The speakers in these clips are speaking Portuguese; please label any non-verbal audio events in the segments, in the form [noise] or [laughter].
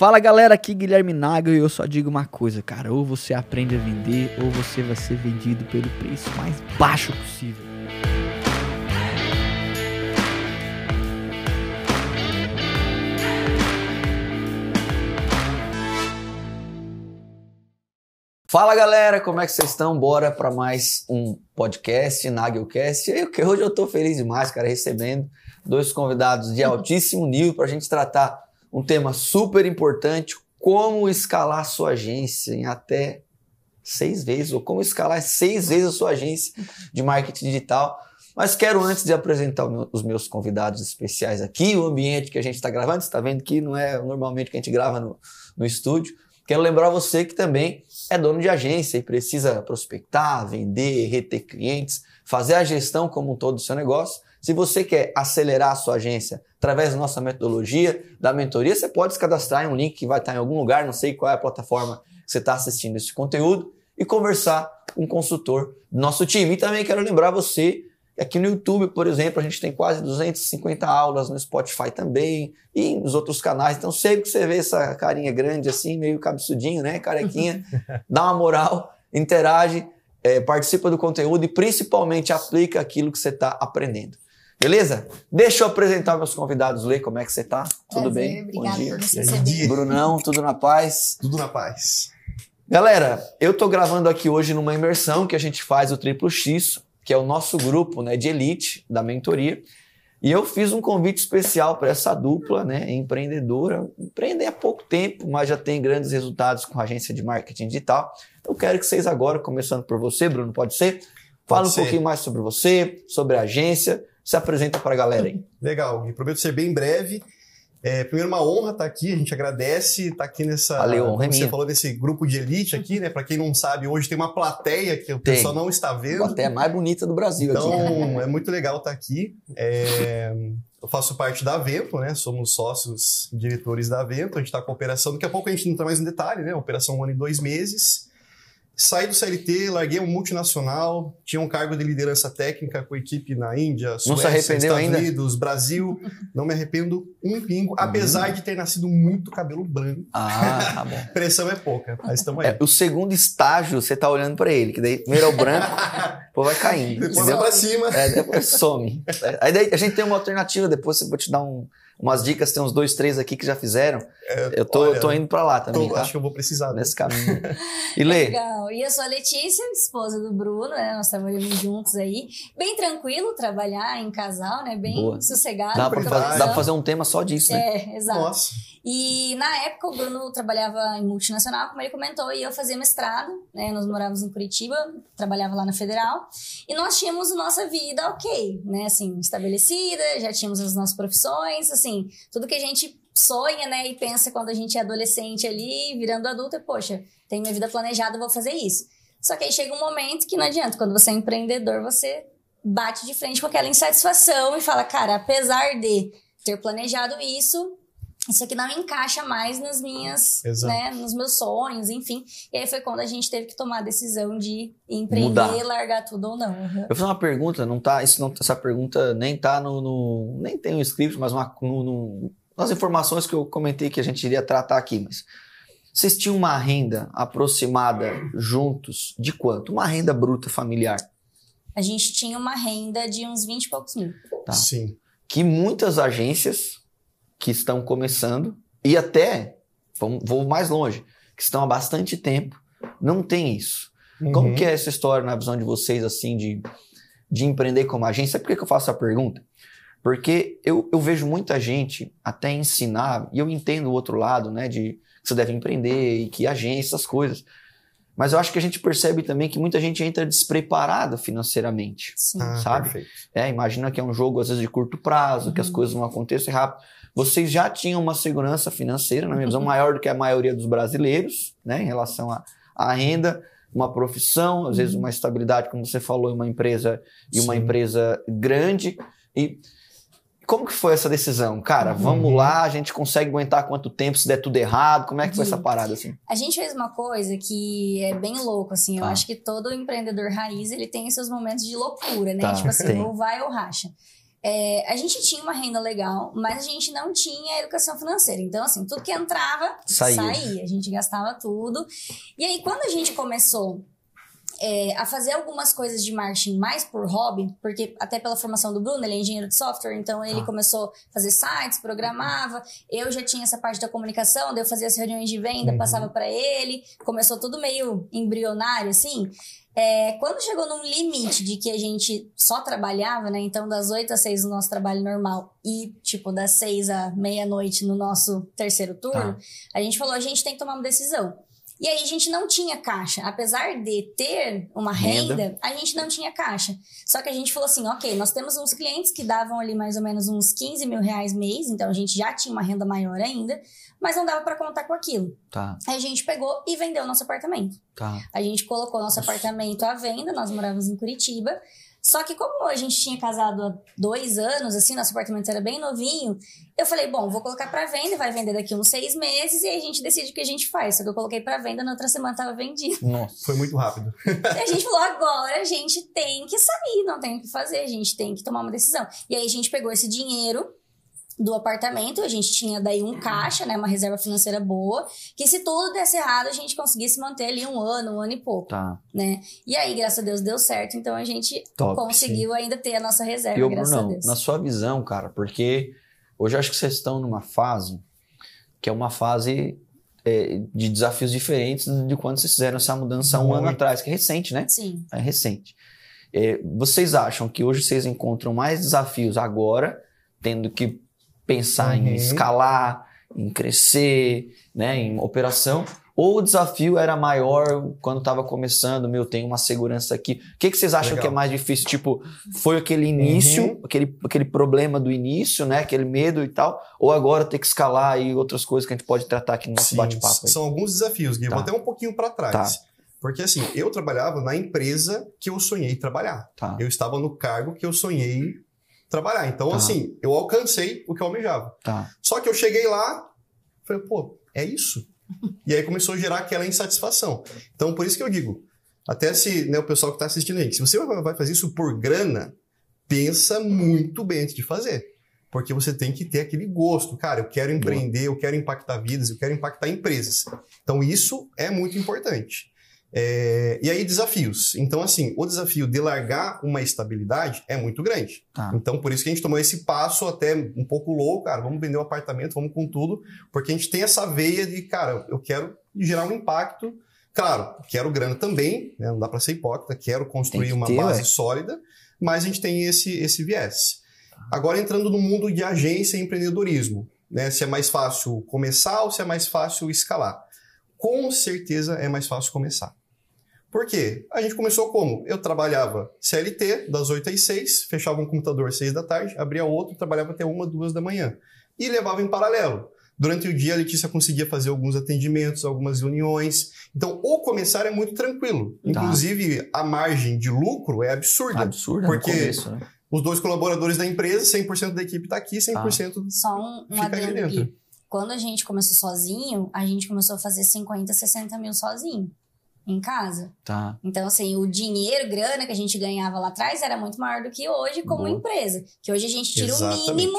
Fala galera, aqui Guilherme Naga e eu só digo uma coisa, cara. Ou você aprende a vender, ou você vai ser vendido pelo preço mais baixo possível. Fala galera, como é que vocês estão? Bora para mais um podcast, Nagelcast. E hoje eu tô feliz demais, cara, recebendo dois convidados de [laughs] altíssimo nível para a gente tratar um tema super importante: como escalar sua agência em até seis vezes, ou como escalar seis vezes a sua agência de marketing digital. Mas quero, antes de apresentar os meus convidados especiais aqui, o ambiente que a gente está gravando, você está vendo que não é normalmente que a gente grava no, no estúdio. Quero lembrar você que também é dono de agência e precisa prospectar, vender, reter clientes, fazer a gestão como um todo do seu negócio. Se você quer acelerar a sua agência através da nossa metodologia, da mentoria, você pode se cadastrar em um link que vai estar em algum lugar, não sei qual é a plataforma que você está assistindo esse conteúdo, e conversar com um consultor do nosso time. E também quero lembrar você Aqui no YouTube, por exemplo, a gente tem quase 250 aulas, no Spotify também, e nos outros canais. Então, sempre que você vê essa carinha grande assim, meio cabeçudinho, né, carequinha, [laughs] dá uma moral, interage, é, participa do conteúdo e principalmente aplica aquilo que você está aprendendo. Beleza? Deixa eu apresentar meus convidados, Lê, como é que você está? Tudo bem? Obrigado Bom dia. por. Brunão, tudo na paz? Tudo na paz. Galera, eu tô gravando aqui hoje numa imersão que a gente faz o Triplo X, que é o nosso grupo né, de elite da mentoria. E eu fiz um convite especial para essa dupla, né, empreendedora, empreender há pouco tempo, mas já tem grandes resultados com a agência de marketing digital. Eu quero que vocês agora, começando por você, Bruno, pode ser? Fala um pouquinho mais sobre você, sobre a agência, se apresenta para a galera aí. Legal, e prometo ser bem breve. É, primeiro, uma honra estar tá aqui, a gente agradece estar tá aqui nessa. Valeu, honra como você falou desse grupo de elite aqui, né? Para quem não sabe, hoje tem uma plateia que o tem. pessoal não está vendo. A plateia mais bonita do Brasil então, aqui. Então, [laughs] é muito legal estar tá aqui. É, eu faço parte da Vento, né? Somos sócios diretores da Vento. A gente está com a operação. Daqui a pouco a gente entra mais em detalhe, né? Operação um ano e dois meses. Saí do CLT, larguei um multinacional, tinha um cargo de liderança técnica com equipe na Índia, Suécia, Estados ainda? Unidos, Brasil. Não me arrependo um pingo, uhum. apesar de ter nascido muito cabelo branco. Ah, tá bom. [laughs] Pressão é pouca, mas estamos aí. É, o segundo estágio, você tá olhando para ele, que daí primeiro é o branco, [laughs] depois vai caindo. Depois vai pra cima. É, depois some. Aí daí a gente tem uma alternativa, depois eu vou te dar um, umas dicas, tem uns dois, três aqui que já fizeram. É, eu tô, olha, tô indo para lá também, tô, tá? Acho que eu vou precisar. Nesse caminho. [laughs] E Lê? Legal. E eu sou a Letícia, esposa do Bruno, né? Nós trabalhamos juntos aí. Bem tranquilo trabalhar em casal, né? Bem Boa. sossegado. Dá pra, fazer, dá pra fazer um tema só disso, né? É, exato. Nossa. E na época o Bruno trabalhava em multinacional, como ele comentou, e eu fazia mestrado, né? Nós morávamos em Curitiba, trabalhava lá na Federal, e nós tínhamos nossa vida ok, né? Assim, estabelecida, já tínhamos as nossas profissões, assim, tudo que a gente sonha, né? E pensa quando a gente é adolescente ali, virando adulto, e, poxa, tenho minha vida planejada, vou fazer isso. Só que aí chega um momento que não adianta, quando você é empreendedor, você bate de frente com aquela insatisfação e fala, cara, apesar de ter planejado isso, isso aqui não encaixa mais nas minhas, né, nos meus sonhos, enfim. E aí foi quando a gente teve que tomar a decisão de empreender, Mudar. largar tudo ou não. Uhum. Eu vou fazer uma pergunta, não tá, isso não, essa pergunta nem tá no, no nem tem um script, mas uma, no, no, nas informações que eu comentei que a gente iria tratar aqui, mas vocês tinham uma renda aproximada juntos de quanto? Uma renda bruta familiar? A gente tinha uma renda de uns 20 e poucos mil. Tá. Sim. Que muitas agências que estão começando e até, vou mais longe, que estão há bastante tempo, não tem isso. Uhum. Como que é essa história na visão de vocês, assim, de, de empreender como agência? Por que, que eu faço essa pergunta? Porque eu, eu vejo muita gente até ensinar, e eu entendo o outro lado, né, de que você deve empreender e que agência, essas coisas. Mas eu acho que a gente percebe também que muita gente entra despreparada financeiramente, Sim. sabe? Ah, é, imagina que é um jogo às vezes de curto prazo, uhum. que as uhum. coisas não aconteçam rápido vocês já tinham uma segurança financeira, na minha visão, maior do que a maioria dos brasileiros, né, em relação à, à renda, uma profissão, às vezes uma estabilidade, como você falou, em uma empresa e uma empresa grande. E como que foi essa decisão? Cara, vamos uhum. lá, a gente consegue aguentar quanto tempo se der tudo errado? Como é que foi essa parada assim? A gente fez uma coisa que é bem louco assim, eu ah. acho que todo empreendedor raiz, ele tem seus momentos de loucura, né? Tá, tipo assim, tem. ou vai ou racha. É, a gente tinha uma renda legal, mas a gente não tinha educação financeira. Então, assim, tudo que entrava, Saía. saía. A gente gastava tudo. E aí, quando a gente começou é, a fazer algumas coisas de marketing mais por hobby, porque até pela formação do Bruno, ele é engenheiro de software, então ele Ah. começou a fazer sites, programava. Eu já tinha essa parte da comunicação, daí eu fazia as reuniões de venda, Uhum. passava para ele. Começou tudo meio embrionário, assim. É, quando chegou num limite de que a gente só trabalhava, né? Então, das 8 às 6 no nosso trabalho normal e, tipo, das 6 à meia-noite no nosso terceiro turno, a gente falou, a gente tem que tomar uma decisão. E aí a gente não tinha caixa. Apesar de ter uma Renda. renda, a gente não tinha caixa. Só que a gente falou assim, ok, nós temos uns clientes que davam ali mais ou menos uns 15 mil reais mês, então a gente já tinha uma renda maior ainda, mas não dava para contar com aquilo. Tá, Aí a gente pegou e vendeu nosso apartamento. tá. A gente colocou nosso apartamento à venda, nós morávamos em Curitiba. Só que como a gente tinha casado há dois anos, assim, nosso apartamento era bem novinho, eu falei, bom, vou colocar pra venda, vai vender daqui uns seis meses e aí a gente decide o que a gente faz. Só que eu coloquei pra venda, na outra semana tava vendido. [laughs] Nossa. Foi muito rápido. E a gente falou, agora a gente tem que sair, não tem o que fazer, a gente tem que tomar uma decisão. E aí a gente pegou esse dinheiro do apartamento, a gente tinha daí um caixa, né, uma reserva financeira boa, que se tudo desse errado, a gente conseguisse manter ali um ano, um ano e pouco, Tá. né? E aí, graças a Deus, deu certo, então a gente Top. conseguiu ainda ter a nossa reserva, E graças a Brunão, Deus. na sua visão, cara, porque hoje eu acho que vocês estão numa fase que é uma fase é, de desafios diferentes de quando vocês fizeram essa mudança há um ano atrás, que é recente, né? Sim. É recente. É, vocês acham que hoje vocês encontram mais desafios agora, tendo que pensar Uhum. em escalar, em crescer, né, em operação? Ou o desafio era maior quando estava começando, meu, tem uma segurança aqui. O que, que vocês acham Legal. que é mais difícil? Tipo, foi aquele início, Uhum. aquele, aquele problema do início, né? Aquele medo e tal, ou agora ter que escalar e outras coisas que a gente pode tratar aqui no nosso bate-papo? São alguns desafios, Gui. Tá. Vou até um pouquinho para trás. Porque assim, eu trabalhava na empresa que eu sonhei trabalhar. Tá. Eu estava no cargo que eu sonhei trabalhar. Então, Tá. assim, eu alcancei o que eu almejava. Tá. Só que eu cheguei lá, falei, pô, é isso? [laughs] e aí começou a gerar aquela insatisfação. Então, por isso que eu digo, até se né, o pessoal que está assistindo aí, se você vai vai fazer isso por grana, pensa muito bem antes de fazer. Porque você tem que ter aquele gosto. Cara, eu quero empreender, eu quero impactar vidas, eu quero impactar empresas. Então, isso é muito importante. É, E aí, desafios. Então, assim, o desafio de largar uma estabilidade é muito grande. Tá. Então, por isso que a gente tomou esse passo até um pouco louco, cara. Vamos vender o apartamento, vamos com tudo, porque a gente tem essa veia de, cara, eu quero gerar um impacto. Claro, quero grana também, né? não dá para ser hipócrita, quero construir que uma ter, base ué. sólida, mas a gente tem esse, esse viés. Agora, entrando no mundo de agência e empreendedorismo, né? se é mais fácil começar ou se é mais fácil escalar. Com certeza é mais fácil começar. Por quê? A gente começou como? Eu trabalhava CLT, das 8 às 6, fechava um computador às 6 da tarde, abria outro, trabalhava até uma, duas da manhã. E levava em paralelo. Durante o dia, a Letícia conseguia fazer alguns atendimentos, algumas reuniões. Então, o começar é muito tranquilo. Tá. Inclusive, a margem de lucro é absurda. Absurdo Porque- no começo, né? Os dois colaboradores da empresa, 100% da equipe está aqui, 100% Só um, um Fica aqui adendo dentro. aqui. Quando a gente começou sozinho, a gente começou a fazer 50, 60 mil sozinho. Em casa. Tá. Então, assim, o dinheiro, grana que a gente ganhava lá atrás era muito maior do que hoje como Boa. empresa. Que hoje a gente tira Exatamente. o mínimo,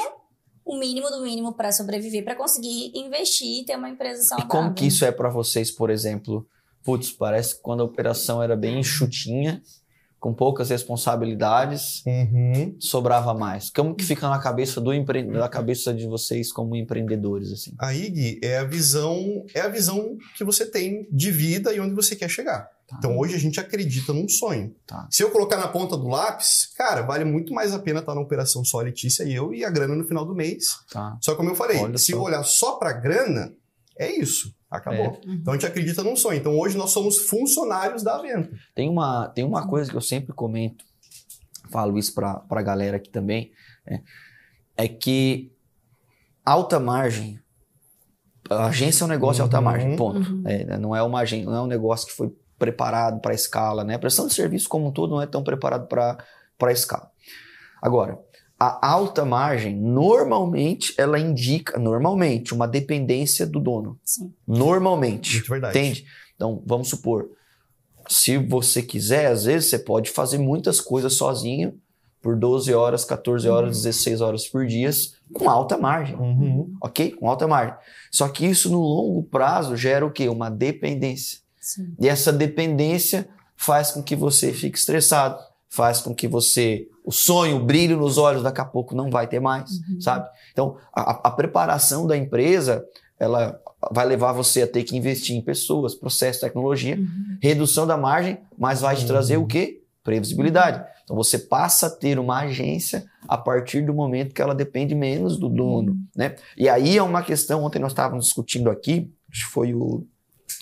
o mínimo do mínimo para sobreviver, para conseguir investir e ter uma empresa E saudável. como que isso é pra vocês, por exemplo? Putz, parece que quando a operação era bem enxutinha, com poucas responsabilidades, Uhum. sobrava mais. Como que fica na cabeça do empre... na cabeça de vocês como empreendedores assim? Aí, Gui, é a visão, é a visão que você tem de vida e onde você quer chegar. Tá. Então hoje a gente acredita num sonho. Tá. Se eu colocar na ponta do lápis, cara, vale muito mais a pena estar na operação só a Letícia e eu e a grana no final do mês. Tá. Só como eu falei, Olha se só. eu olhar só pra grana, é isso. Acabou. É. Uhum. Então a gente acredita num sonho. Então hoje nós somos funcionários da venda. Tem uma, tem uma coisa que eu sempre comento, falo isso pra, pra galera aqui também, né? é que alta margem, a agência é um negócio de alta Uhum. margem, ponto. Uhum. É, não é uma agência, não é um negócio que foi preparado para escala, né? A prestação de serviço como um todo não é tão preparado para escala. Agora, a alta margem normalmente ela indica normalmente uma dependência do dono, Sim. normalmente. Muito verdade. Entende? Então, vamos supor, se você quiser, às vezes você pode fazer muitas coisas sozinho, por 12 horas, 14 horas, 16 horas por dia, com alta margem, Uhum. ok? Com alta margem. Só que isso no longo prazo gera o quê? Uma dependência. Sim. E essa dependência faz com que você fique estressado, faz com que você. O sonho, o brilho nos olhos, daqui a pouco não vai ter mais, Uhum. sabe? Então, a, a preparação da empresa, ela vai levar você a ter que investir em pessoas, processo, tecnologia, Uhum. redução da margem, mas vai te Uhum. trazer o quê? Previsibilidade. Então, você passa a ter uma agência a partir do momento que ela depende menos do dono, né? E aí é uma questão, ontem nós estávamos discutindo aqui, acho que foi o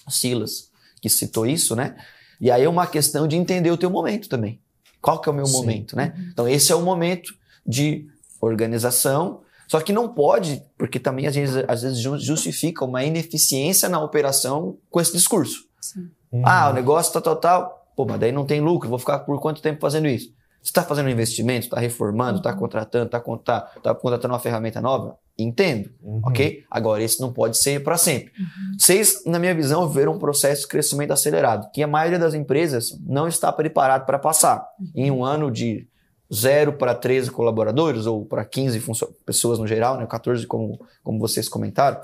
Silas que citou isso, né? E aí é uma questão de entender o teu momento também. Qual que é o meu Sim. momento, né? Então esse é o momento de organização, só que não pode, porque também às vezes, às vezes ju- justifica uma ineficiência na operação com esse discurso. Sim. Uhum. Ah, o negócio tá tal, tal. Pô, mas daí não tem lucro, vou ficar por quanto tempo fazendo isso? Você está fazendo um investimento, está reformando, está contratando, está tá, tá contratando uma ferramenta nova? Entendo, Uhum. ok? Agora, isso não pode ser para sempre. Vocês, na minha visão, viram um processo de crescimento acelerado, que a maioria das empresas não está preparado para passar. Em um ano de 0 para 13 colaboradores, ou para 15 funcio- pessoas no geral, né? 14, como, como vocês comentaram.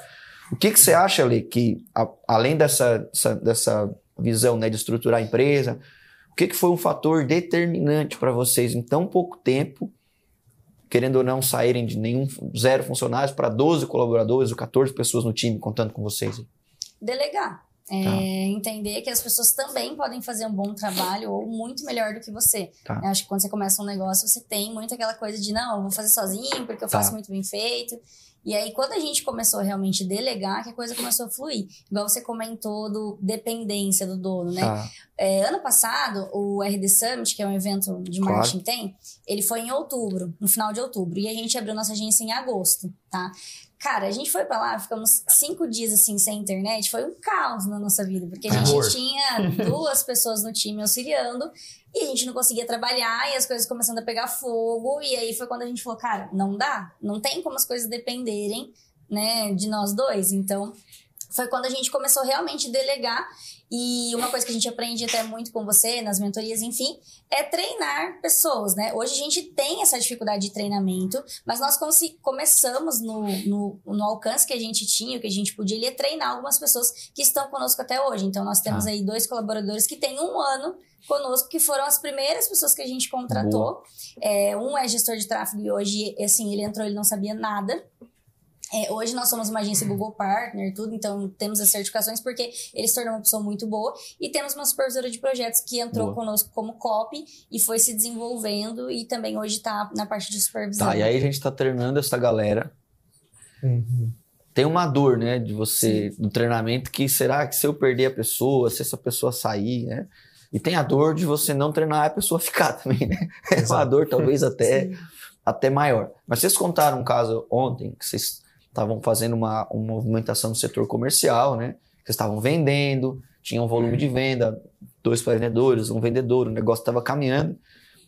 O que, que você acha, Ale, que a- além dessa, dessa, dessa visão né, de estruturar a empresa, o que, que foi um fator determinante para vocês em tão pouco tempo, querendo ou não saírem de nenhum zero funcionários para 12 colaboradores ou 14 pessoas no time contando com vocês? Delegar. É, Tá. Entender que as pessoas também podem fazer um bom trabalho ou muito melhor do que você. Tá. Eu acho que quando você começa um negócio, você tem muito aquela coisa de não, eu vou fazer sozinho porque eu Tá. faço muito bem feito. E aí, quando a gente começou a realmente delegar, que a coisa começou a fluir. Igual você comentou do dependência do dono, né? Tá. É, ano passado, o RD Summit, que é um evento de Claro. marketing tem, ele foi em outubro, no final de outubro. E a gente abriu nossa agência em agosto, tá? Cara, a gente foi pra lá, ficamos cinco dias assim sem internet, foi um caos na nossa vida, porque a Terror. gente tinha duas pessoas no time auxiliando e a gente não conseguia trabalhar e as coisas começando a pegar fogo. E aí foi quando a gente falou, cara, não dá, não tem como as coisas dependerem, né, de nós dois. Então, foi quando a gente começou realmente a delegar. E uma coisa que a gente aprende até muito com você, nas mentorias, enfim, é treinar pessoas, né? Hoje a gente tem essa dificuldade de treinamento, mas nós começamos no, no, no alcance que a gente tinha, o que a gente podia, ele é treinar algumas pessoas que estão conosco até hoje. Então, nós temos Ah. aí dois colaboradores que têm um ano conosco, que foram as primeiras pessoas que a gente contratou. É, um é gestor de tráfego e hoje, assim, ele entrou, ele não sabia nada. É, hoje nós somos uma agência Google Partner, tudo, então temos as certificações porque ele se tornou uma pessoa muito boa. E temos uma supervisora de projetos que entrou Boa. conosco como copy e foi se desenvolvendo e também hoje está na parte de supervisão. Tá, e aí a gente tá treinando essa galera. Uhum. Tem uma dor, né, de você, do treinamento, que será que se eu perder a pessoa, se essa pessoa sair, né? E tem a dor de você não treinar e a pessoa ficar [laughs] também, né? É uma Exato. dor talvez [laughs] até, Sim. até maior. Mas vocês contaram um caso ontem, que vocês estavam fazendo uma, uma movimentação no setor comercial, né? Vocês estavam vendendo, tinha um volume de venda, dois vendedores, um vendedor, o negócio estava caminhando.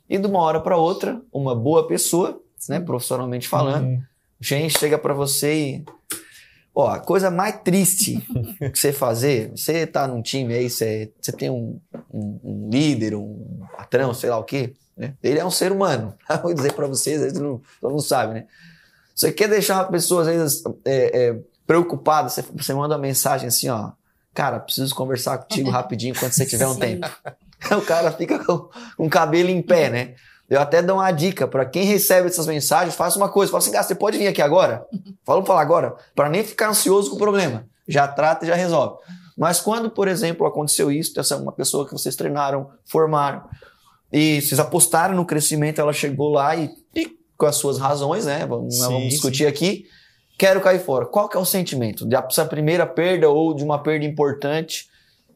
E de uma hora para outra, uma boa pessoa, né, profissionalmente falando, Uhum. gente chega pra você e. Ó, a coisa mais triste [laughs] que você fazer, você tá num time aí, você, você tem um, um- um líder, um patrão, sei lá o quê, né? Ele é um ser humano. [laughs] Vou dizer pra vocês, vezes não, todo mundo sabe, né? Você quer deixar uma pessoa, às vezes, é, é, preocupada, você, você manda uma mensagem assim, ó. Cara, preciso conversar contigo rapidinho quando você tiver um [laughs] Sim. tempo. [laughs] o cara fica com, com o cabelo em pé, né? Eu até dou uma dica para quem recebe essas mensagens, faça uma coisa, fala assim, cara, você pode vir aqui agora? Vamos falar agora, para nem ficar ansioso com o problema. Já trata e já resolve. Mas quando, por exemplo, aconteceu isso, essa é uma pessoa que vocês treinaram, formaram, e vocês apostaram no crescimento, ela chegou lá e, e com as suas razões, né? Vamos, Sim, vamos discutir aqui. Quero cair fora. Qual que é o sentimento? Dessa primeira perda ou de uma perda importante?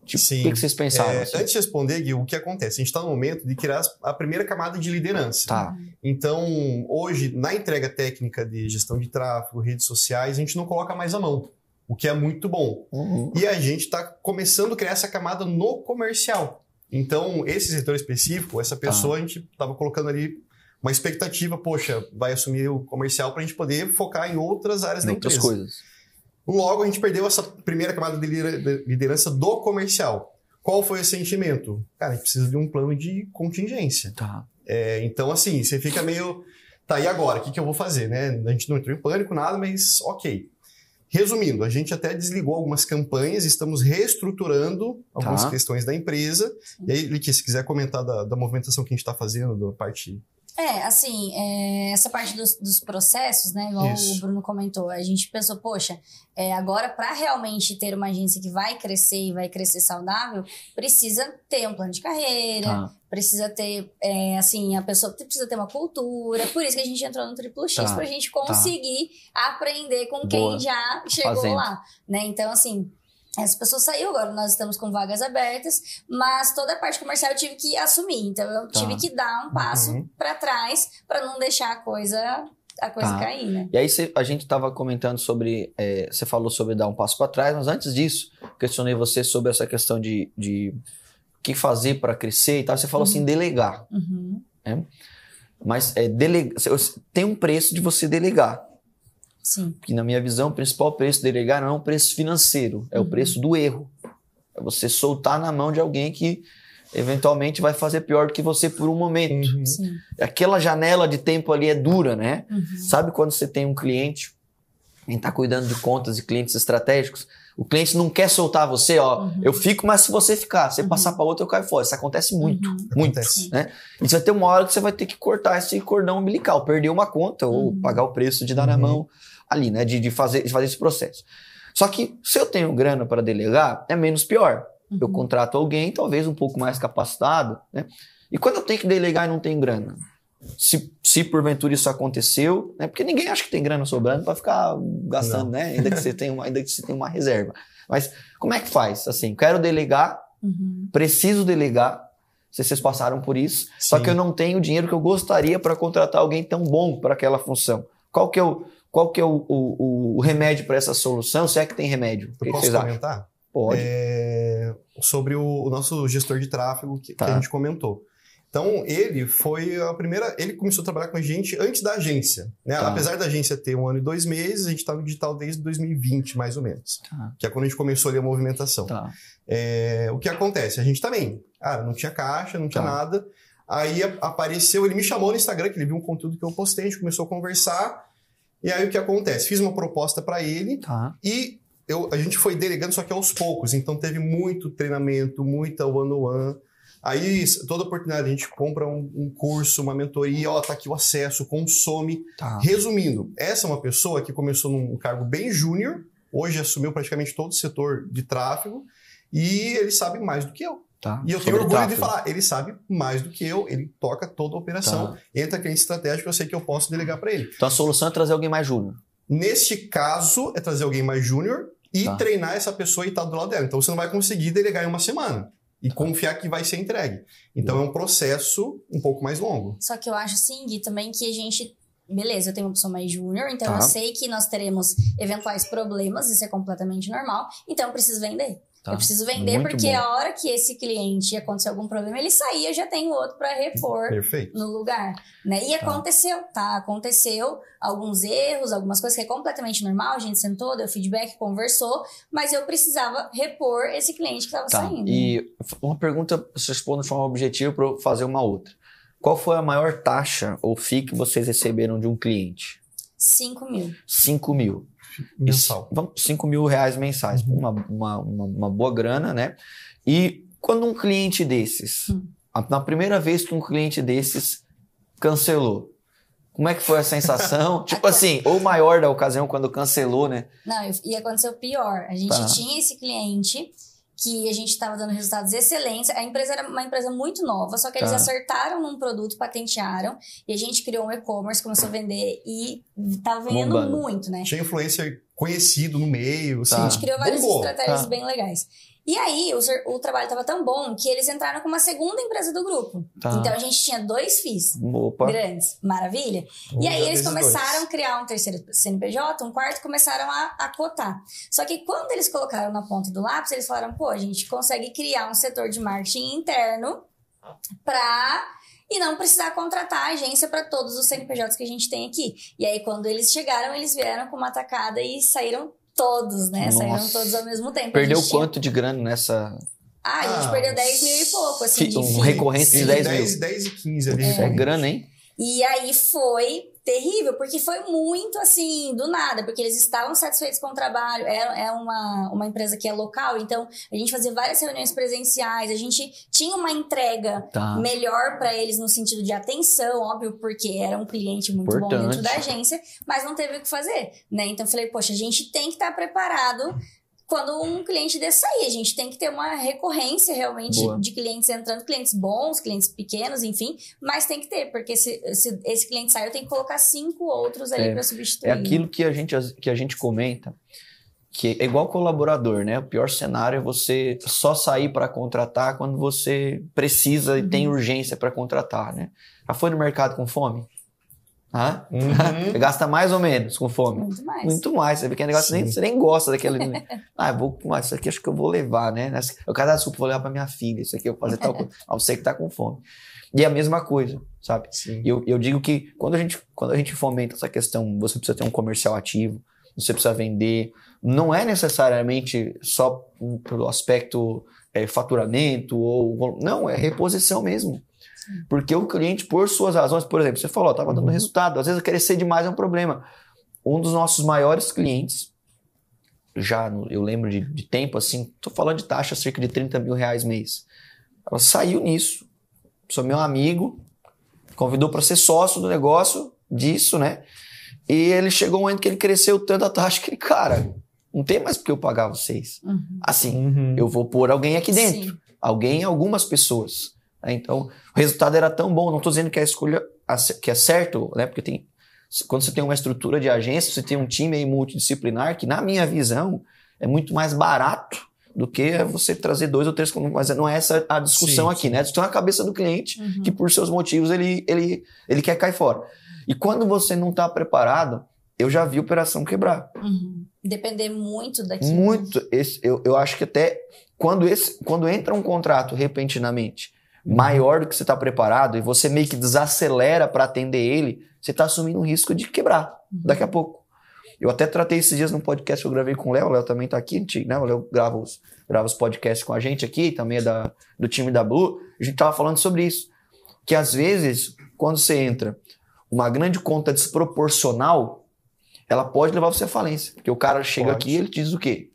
Tipo, Sim. o que, vocês pensaram? É, assim? antes de responder, Gui, o que acontece? A gente está no momento de criar a primeira camada de liderança. Tá. Então, hoje, na entrega técnica de gestão de tráfego, redes sociais, a gente não coloca mais a mão, o que é muito bom. Uhum. E a gente está começando a criar essa camada no comercial. Então, esse setor específico, essa pessoa, a gente estava colocando ali uma expectativa, poxa, vai assumir o comercial para a gente poder focar em outras áreas da Outras empresa. coisas. Logo, a gente perdeu essa primeira camada de lidera- de liderança do comercial. Qual foi o sentimento? Cara, a gente precisa de um plano de contingência. Tá. É, então, assim, você fica meio. Tá, e agora? O que, que eu vou fazer, né? A gente não entrou em pânico, nada, mas ok. Resumindo, a gente até desligou algumas campanhas, estamos reestruturando algumas Tá. questões da empresa. E aí, Lique, se quiser comentar da, da movimentação que a gente está fazendo, da parte. É, assim, é, essa parte dos, dos processos, né? Igual Isso. o Bruno comentou, a gente pensou, poxa, é, agora para realmente ter uma agência que vai crescer e vai crescer saudável, precisa ter um plano de carreira, Tá. precisa ter, é, assim, a pessoa precisa ter uma cultura. Por isso que a gente entrou no Triplo X, Tá, pra gente conseguir aprender com quem Boa. já chegou Fazendo. lá, né? Então, assim, essa pessoa saiu, agora nós estamos com vagas abertas, mas toda a parte comercial eu tive que assumir. Então, eu Tá. tive que dar um passo Uhum. pra trás pra não deixar a coisa, a coisa Tá. cair, né? E aí cê- a gente estava comentando sobre. é, você falou sobre dar um passo para trás, mas antes disso, questionei você sobre essa questão de, de o que fazer para crescer e tal. Você falou assim, delegar. Uhum. Mas é, delega, tem um preço de você delegar. Sim. Que na minha visão, o principal preço de delegar não é o preço financeiro, é o Uhum. preço do erro. É você soltar na mão de alguém que eventualmente vai fazer pior do que você por um momento. Uhum. Sim. Aquela janela de tempo ali é dura, né? Uhum. Sabe quando você tem um cliente, quem está cuidando de contas e clientes estratégicos, o cliente não quer soltar você, ó, Uhum. eu fico, mas se você ficar, se você passar para outro, eu caio fora. Isso acontece muito, Uhum. muito, Acontece. né? E você vai ter uma hora que você vai ter que cortar esse cordão umbilical, perder uma conta ou Uhum. pagar o preço de dar na Uhum. mão ali, né, de, de fazer, de fazer esse processo. Só que se eu tenho grana para delegar, é menos pior. Eu Uhum. contrato alguém, talvez um pouco mais capacitado, né? E quando eu tenho que delegar e não tenho grana? Se, se porventura isso aconteceu, né? Porque ninguém acha que tem grana sobrando para ficar gastando, Não. né? Ainda que você tenha uma, ainda que você tenha uma reserva. Mas como é que faz? Assim, quero delegar, Uhum. preciso delegar. Se vocês passaram por isso. Só Sim. que eu não tenho o dinheiro que eu gostaria para contratar alguém tão bom para aquela função. Qual que é o, qual que é o, o, o remédio para essa solução? Se é que tem remédio. Eu que, que posso acham? comentar? Pode. É, sobre o, o nosso gestor de tráfego que, que Tá. a gente comentou. Então, ele foi a primeira. Ele começou a trabalhar com a gente antes da agência. Né? Tá. Apesar da agência ter um ano e dois meses, a gente está no digital desde 2020, mais ou menos. Tá. Que é quando a gente começou ali a movimentação. Tá. É, o que acontece? A gente também. Cara, não tinha caixa, não tinha Tá. nada. Aí apareceu, ele me chamou no Instagram, que ele viu um conteúdo que eu postei, a gente começou a conversar. E aí o que acontece? Fiz uma proposta para ele Tá. e eu, a gente foi delegando, só que aos poucos. Então teve muito treinamento, muita one-on-one. Aí, toda oportunidade, a gente compra um, um curso, uma mentoria, ó, tá aqui o acesso, consome. Tá. Resumindo, essa é uma pessoa que começou num cargo bem júnior, hoje assumiu praticamente todo o setor de tráfego, e ele sabe mais do que eu. Tá. E eu tenho orgulho tráfego. de falar, ele sabe mais do que eu, ele toca toda a operação. Tá. Entra cliente estratégico, eu sei que eu posso delegar para ele. Então a solução é trazer alguém mais júnior. Neste caso, é trazer alguém mais júnior e Tá. treinar essa pessoa e estar do lado dela. Então você não vai conseguir delegar em uma semana e confiar que vai ser entregue. Então é um processo um pouco mais longo. Só que eu acho assim, Gui, também que a gente. Beleza, eu tenho uma pessoa mais júnior, então Tá. eu sei que nós teremos eventuais problemas, isso é completamente normal. Então eu preciso vender. Tá. Eu preciso vender Muito porque bom. a hora que esse cliente acontecer algum problema, ele sair, eu já tenho outro para repor Perfeito. no lugar, né? E aconteceu, tá? Aconteceu alguns erros, algumas coisas que é completamente normal, a gente sentou, deu feedback, conversou, mas eu precisava repor esse cliente que tava Tá. saindo. E uma pergunta, você responde de forma objetiva para eu fazer uma outra. Qual foi a maior taxa ou FII que vocês receberam de um cliente? 5 mil. 5 mil. Mensal. Isso, vamos, 5 mil reais mensais. Uhum. Uma, uma, uma, uma boa grana, né? E quando um cliente desses, Hum. a- na primeira vez que um cliente desses cancelou, como é que foi a sensação? [laughs] tipo assim, ou maior da ocasião quando cancelou, né? Não, e aconteceu pior. A gente Tá. tinha esse cliente que a gente estava dando resultados excelentes. A empresa era uma empresa muito nova, só que eles Tá. acertaram num produto, patentearam, e a gente criou um e-commerce, começou a vender e tava vendendo Bombando. muito, né? Tinha influencer conhecido no meio, assim. Tá. A gente criou várias bombou. estratégias Tá. bem legais. E aí, o, o trabalho tava tão bom que eles entraram com uma segunda empresa do grupo. Tá. Então, a gente tinha dois FIIs Opa. grandes. Maravilha. E aí eles começaram dois. a criar um terceiro CNPJ, um quarto, começaram a, a cotar. Só que quando eles colocaram na ponta do lápis, eles falaram, pô, a gente consegue criar um setor de marketing interno pra... E não precisar contratar a agência para todos os CNPJs que a gente tem aqui. E aí, quando eles chegaram, eles vieram com uma tacada e saíram todos, né? Nossa. Saíram todos ao mesmo tempo. Perdeu gente tinha- quanto de grana nessa. Ah, a gente Ah, perdeu 10 mil e pouco, assim, de Um recorrente de Sim, 10 10, mil. 10 e 15 ali. Isso é grana, hein? E aí foi terrível, porque foi muito assim, do nada, porque eles estavam satisfeitos com o trabalho. É, é uma, uma empresa que é local, então a gente fazia várias reuniões presenciais, a gente tinha uma entrega Tá. melhor para eles no sentido de atenção, óbvio, porque era um cliente muito bom Importante. dentro da agência, mas não teve o que fazer, né? Então eu falei, poxa, a gente tem que estar preparado quando um cliente desse sair. A gente tem que ter uma recorrência realmente Boa. de clientes entrando, clientes bons, clientes pequenos, enfim, mas tem que ter, porque se, se esse cliente sair, eu tenho que colocar cinco outros ali É, para substituir. É aquilo que a gente, que a gente comenta, que é igual colaborador, né? O pior cenário é você só sair para contratar quando você precisa e tem urgência para contratar, né? Já foi no mercado com fome? Hã? Uhum. Você [laughs] gasta mais ou menos com fome? Muito mais. Muito mais. Você vê que é negócio nem, você nem gosta daquele. né? [laughs] ah, eu vou com isso aqui, acho que eu vou levar, né? Eu dar desculpa, vou levar pra minha filha. Isso aqui eu vou fazer tal coisa. [laughs] Ah, você que tá com fome. E é a mesma coisa, sabe? Sim. E eu, eu digo que quando a, gente, quando a gente fomenta essa questão, você precisa ter um comercial ativo, você precisa vender, não é necessariamente só pelo aspecto é, faturamento ou. Não, é reposição mesmo. Porque o cliente, por suas razões, por exemplo, você falou, estava dando Uhum. resultado, às vezes crescer demais é um problema. Um dos nossos maiores clientes, já no- eu lembro de, de tempo assim, tô falando de taxa cerca de 30 mil reais mês. Ela saiu nisso. Sou meu amigo, convidou para ser sócio do negócio disso, né? E ele chegou um momento que ele cresceu tanto a taxa que ele, cara, não tem mais porque eu pagar vocês. Uhum. Assim, Uhum. eu vou pôr alguém aqui dentro. Sim. Alguém, algumas pessoas. Né? Então, o resultado era tão bom. Não estou dizendo que a escolha que é certo, né? Porque tem quando você tem uma estrutura de agência, você tem um time multidisciplinar que, na minha visão, é muito mais barato do que você trazer dois ou três. Mas não é essa a discussão Sim, aqui, sim. né? A discussão é a cabeça do cliente Uhum. que por seus motivos ele, ele, ele quer cair fora. E quando você não está preparado, eu já vi operação quebrar. Uhum. Depender muito daquilo. Muito. Esse, eu, eu acho que até quando, esse, quando entra um contrato repentinamente. Maior do que você está preparado e você meio que desacelera para atender ele, você está assumindo um risco de quebrar daqui a pouco. Eu até tratei esses dias num podcast que eu gravei com o Léo, o Léo também tá aqui, né? O Léo grava os, grava os podcasts com a gente aqui, também é da, do time da Blue. A gente tava falando sobre isso. Que às vezes, quando você entra uma grande conta desproporcional, ela pode levar você à falência. Porque o cara chega Pode. aqui e ele te diz o quê?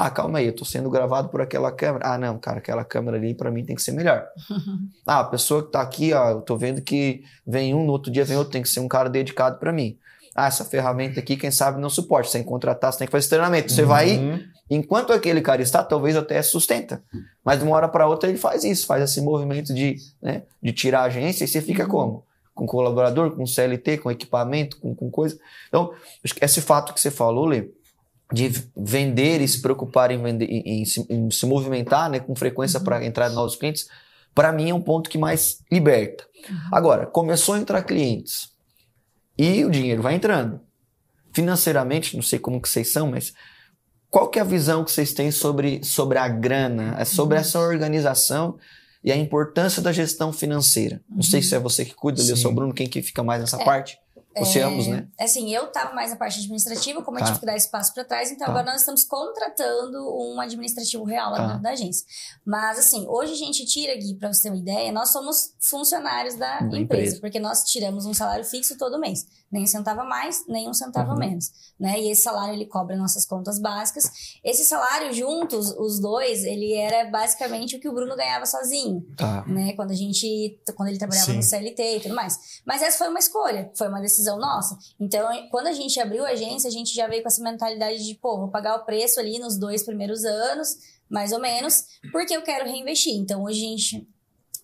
Ah, calma aí, eu tô sendo gravado por aquela câmera. Ah, não, cara, aquela câmera ali pra mim tem que ser melhor. [laughs] Ah, a pessoa que tá aqui, ó, eu tô vendo que vem um, no outro dia vem outro, tem que ser um cara dedicado pra mim. Ah, essa ferramenta aqui, quem sabe não suporte. Sem contratar, você tem que fazer esse treinamento. Você vai, Uhum. enquanto aquele cara está, talvez até sustenta. Mas de uma hora para outra ele faz isso, faz esse movimento de, né, de tirar a agência e você fica Uhum. como? Com colaborador, com CLT, com equipamento, com, com coisa. Então, acho que esse fato que você falou, Lê, de vender e se preocupar em, vender, em, em se, em se movimentar né, com frequência para entrar novos clientes, para mim é um ponto que mais liberta. Agora, começou a entrar clientes e o dinheiro vai entrando. Financeiramente, não sei como que vocês são, mas qual que é a visão que vocês têm sobre, sobre a grana, é sobre Uhum. essa organização e a importância da gestão financeira? Não sei se é você que cuida, eu Sim. sou o Bruno, quem que fica mais nessa Uhum. É. parte? Você É, ambos, né? Assim, eu tava mais na parte administrativa, como Tá. eu tive que dar espaço para trás, então Tá. agora nós estamos contratando um administrativo real lá Tá. dentro da agência. Mas, assim, hoje a gente tira, Gui, pra você ter uma ideia, nós somos funcionários da, Da empresa, empresa. porque nós tiramos um salário fixo todo mês. Nem um centavo a mais, nem um centavo Uhum. a menos. Né? E esse salário, ele cobra nossas contas básicas. Esse salário, juntos, os dois, ele era basicamente o que o Bruno ganhava sozinho Tá. né? Quando a gente, quando ele trabalhava Sim. no CLT e tudo mais. Mas essa foi uma escolha, foi uma decisão nossa. Então, quando a gente abriu a agência, a gente já veio com essa mentalidade de, pô, vou pagar o preço ali nos dois primeiros anos, mais ou menos, porque eu quero reinvestir. Então, hoje a gente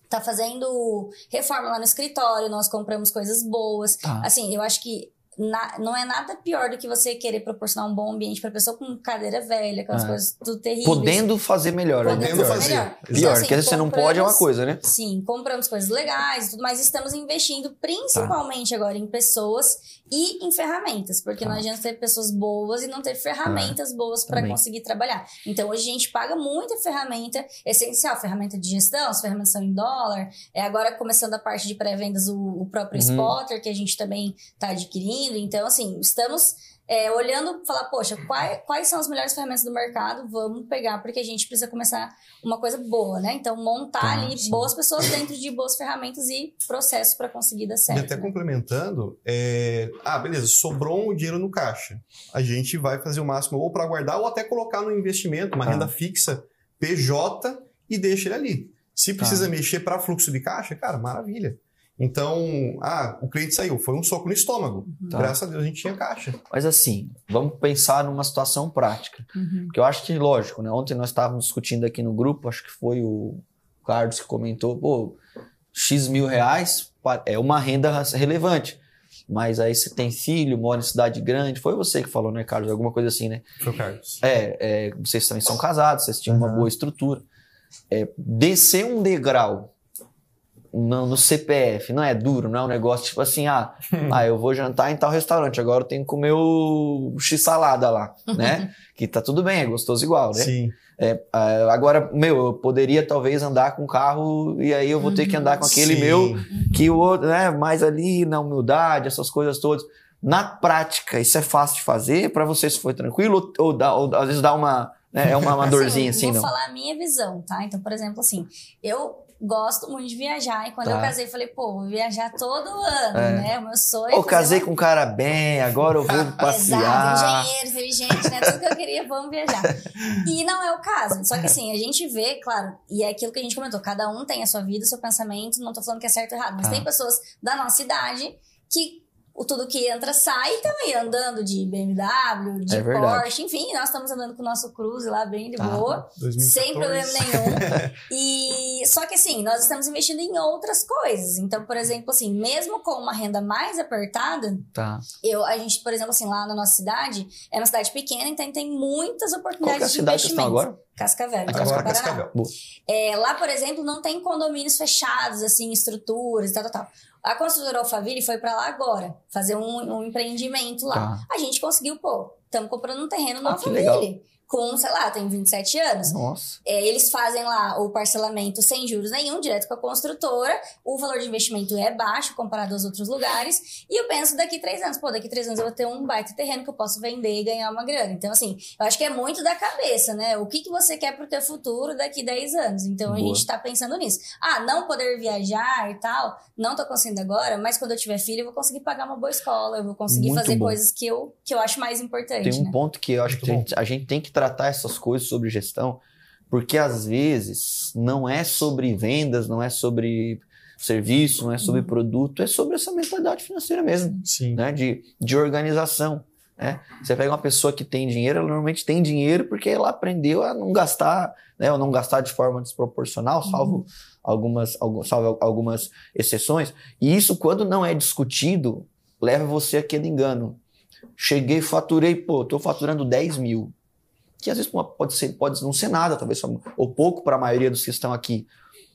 tá fazendo reforma lá no escritório, nós compramos coisas boas. Tá. Assim, eu acho que na- não é nada pior do que você querer proporcionar um bom ambiente pra pessoa com cadeira velha, aquelas Ah. coisas tudo terríveis. Podendo fazer melhor. né? Podendo fazer fazer. melhor. Pior, assim, porque você não pode é uma coisa, né? Sim, compramos coisas legais e tudo, mas estamos investindo principalmente agora em pessoas e em ferramentas, porque Tá. não adianta ter pessoas boas e não ter ferramentas boas para conseguir trabalhar. Então hoje a gente paga muita ferramenta essencial, ferramenta de gestão, as ferramentas são em dólar. É agora começando a parte de pré-vendas o, o próprio Uhum. spotter que a gente também está adquirindo. Então assim, estamos é, olhando, falar, poxa, quais, quais são as melhores ferramentas do mercado? Vamos pegar, porque a gente precisa começar uma coisa boa, né? Então, montar Tá, ali sim. boas pessoas dentro de boas ferramentas e processos para conseguir dar certo. E até né? complementando, é... ah, beleza, sobrou um dinheiro no caixa. A gente vai fazer o máximo ou para guardar ou até colocar no investimento, uma Tá. renda fixa, PJ, e deixa ele ali. Se Tá. precisa mexer para fluxo de caixa, cara, maravilha. Então, ah, o cliente saiu, foi um soco no estômago. Tá. Graças a Deus a gente tinha caixa. Mas assim, vamos pensar numa situação prática. Uhum. Porque eu acho que, lógico, né? Ontem nós estávamos discutindo aqui no grupo, acho que foi o Carlos que comentou, pô, X mil reais é uma renda relevante. Mas aí você tem filho, mora em cidade grande. Foi você que falou, né, Carlos? Alguma coisa assim, né? Foi o Carlos. É, é, vocês também são casados, vocês tinham uma Aham. boa estrutura. É, descer um degrau no, no CPF não é duro, não é um negócio tipo assim, ah, [laughs] ah, eu vou jantar em tal restaurante, agora eu tenho que comer o x-salada lá, né? [laughs] que tá tudo bem, é gostoso igual, né? Sim. Ah, agora, meu, eu poderia talvez andar com um carro e aí eu vou ter que andar com aquele Sim. meu que o outro, né, mais ali na humildade, essas coisas todas. Na prática, isso é fácil de fazer? Para você isso foi tranquilo? Ou, ou, dá- ou às vezes dá uma, né, é uma, uma [laughs] dorzinha assim, vou não? falar a minha visão, tá? Então, por exemplo, assim, eu gosto muito de viajar. E quando eu Tá. casei, falei, pô, vou viajar todo ano, É. né? O meu sonho. Ou é fazer casei uma com um cara bem, agora eu vou [laughs] Exato, passear. engenheiro, inteligente, né? Tudo que eu queria, vamos viajar. [laughs] E não é o caso. Só que assim, a gente vê, claro, e é aquilo que a gente comentou, cada um tem a sua vida, o seu pensamento, não tô falando que é certo ou errado, mas Tá. tem pessoas da nossa idade que o tudo que entra sai e aí andando de BMW, de É. Porsche, enfim, nós estamos andando com o nosso Cruze lá bem de Tá. boa. 2014. Sem problema nenhum. [laughs] E só que assim, nós estamos investindo em outras coisas. Então, por exemplo, assim, mesmo com uma renda mais apertada, Tá. eu, a gente, por exemplo, assim, lá na nossa cidade, é uma cidade pequena, então tem muitas Qual oportunidades que é a de cidade que estão investimento. agora? Cascavel, Ah, Cascavel. Cascavel. É, lá, por exemplo, não tem condomínios fechados, assim, estruturas e tal, tal, tal. A construtora Alphaville foi pra lá agora, fazer um, um empreendimento lá. Tá. A gente conseguiu, pô, estamos comprando um terreno no Ah. Alphaville. Com, sei lá, tem 27 anos. Nossa. É, eles fazem lá o parcelamento sem juros nenhum, direto com a construtora. O valor de investimento é baixo comparado aos outros lugares. E eu penso daqui três anos, pô, daqui três anos eu vou ter um baita terreno que eu posso vender e ganhar uma grana. Então, assim, eu acho que é muito da cabeça, né? O que, que você quer pro teu futuro daqui 10 anos? Então, a Boa. gente tá pensando nisso. Ah, não poder viajar e tal, não tô conseguindo agora, mas quando eu tiver filho, eu vou conseguir pagar uma boa escola, eu vou conseguir Muito fazer bom. coisas que eu, que eu acho mais importante, Tem um né? ponto que eu acho Muito que a gente, a gente tem que tratar essas coisas sobre gestão, porque às vezes não é sobre vendas, não é sobre serviço, não é sobre Uhum. produto, é sobre essa mentalidade financeira mesmo, Sim. né? De, de organização. Né? Você pega uma pessoa que tem dinheiro, ela normalmente tem dinheiro porque ela aprendeu a não gastar, né? Ou não gastar de forma desproporcional, salvo algumas, algu- salvo algumas exceções. E isso, quando não é discutido, leva você àquele engano. Cheguei, faturei, pô, tô faturando 10 mil. Que às vezes pode, ser, pode não ser nada, talvez, só- ou pouco para a maioria dos que estão aqui.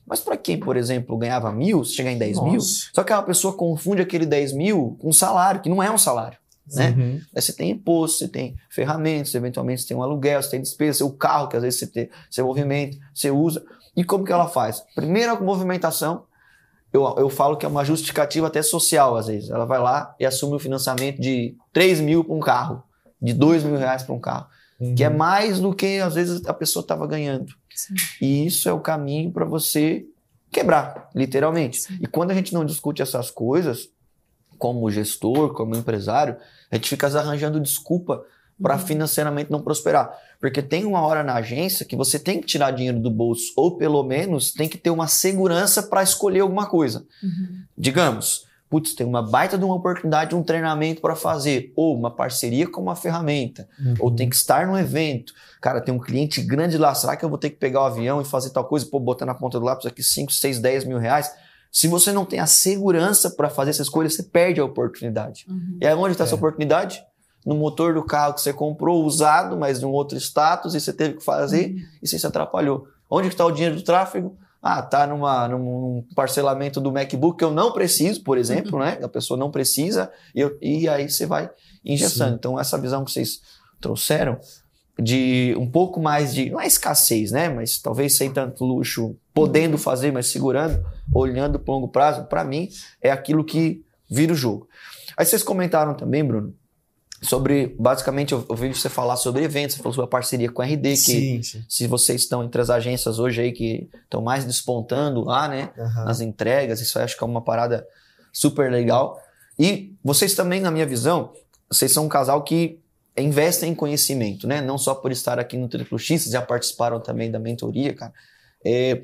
Mas para quem, por exemplo, ganhava mil, se chegar em 10 mil, Nossa. só que a pessoa confunde aquele 10 mil com um salário, que não é um salário. Né? Uhum. Aí você tem imposto, você tem ferramentas, eventualmente você tem um aluguel, você tem despesa, o carro que às vezes você tem, você movimenta, você usa. E como que ela faz? Primeira movimentação, eu, eu falo que é uma justificativa até social, às vezes. Ela vai lá e assume o financiamento de 3 mil para um carro, de 2 mil reais para um carro, que é Uhum. mais do que às vezes a pessoa estava ganhando. Sim. E isso é o caminho para você quebrar, literalmente. Sim. E quando a gente não discute essas coisas, como gestor, como empresário, a gente fica arranjando desculpa para Uhum. financeiramente não prosperar. Porque tem uma hora na agência que você tem que tirar dinheiro do bolso, ou pelo menos tem que ter uma segurança para escolher alguma coisa. Uhum. Digamos, putz, tem uma baita de uma oportunidade, um treinamento para fazer, ou uma parceria com uma ferramenta, Uhum. ou tem que estar no evento. Cara, tem um cliente grande lá, será que eu vou ter que pegar o avião e fazer tal coisa? Pô, botar na ponta do lápis aqui 5, 6, 10 mil reais. Se você não tem a segurança para fazer essa escolha, você perde a oportunidade. Uhum. E aí onde está essa É. oportunidade? No motor do carro que você comprou, usado, mas em um outro status, e você teve que fazer, e você se atrapalhou. Onde está o dinheiro do tráfego? Ah, tá numa, num parcelamento do MacBook que eu não preciso, por exemplo, né? A pessoa não precisa, e, eu- e aí você vai engessando. Sim. Então, essa visão que vocês trouxeram de um pouco mais de, não é escassez, né? Mas talvez sem tanto luxo, podendo fazer, mas segurando, olhando para longo prazo, para mim, é aquilo que vira o jogo. Aí vocês comentaram também, Bruno, sobre, basicamente, eu ouvi você falar sobre eventos, você falou sobre a parceria com a RD, que Sim, sim. se vocês estão entre as agências hoje aí que estão mais despontando lá, né, Aham. nas entregas, isso eu acho que é uma parada super legal. E vocês também, na minha visão, vocês são um casal que investem em conhecimento, né? Não só por estar aqui no Triplo X, vocês já participaram também da mentoria, cara. É,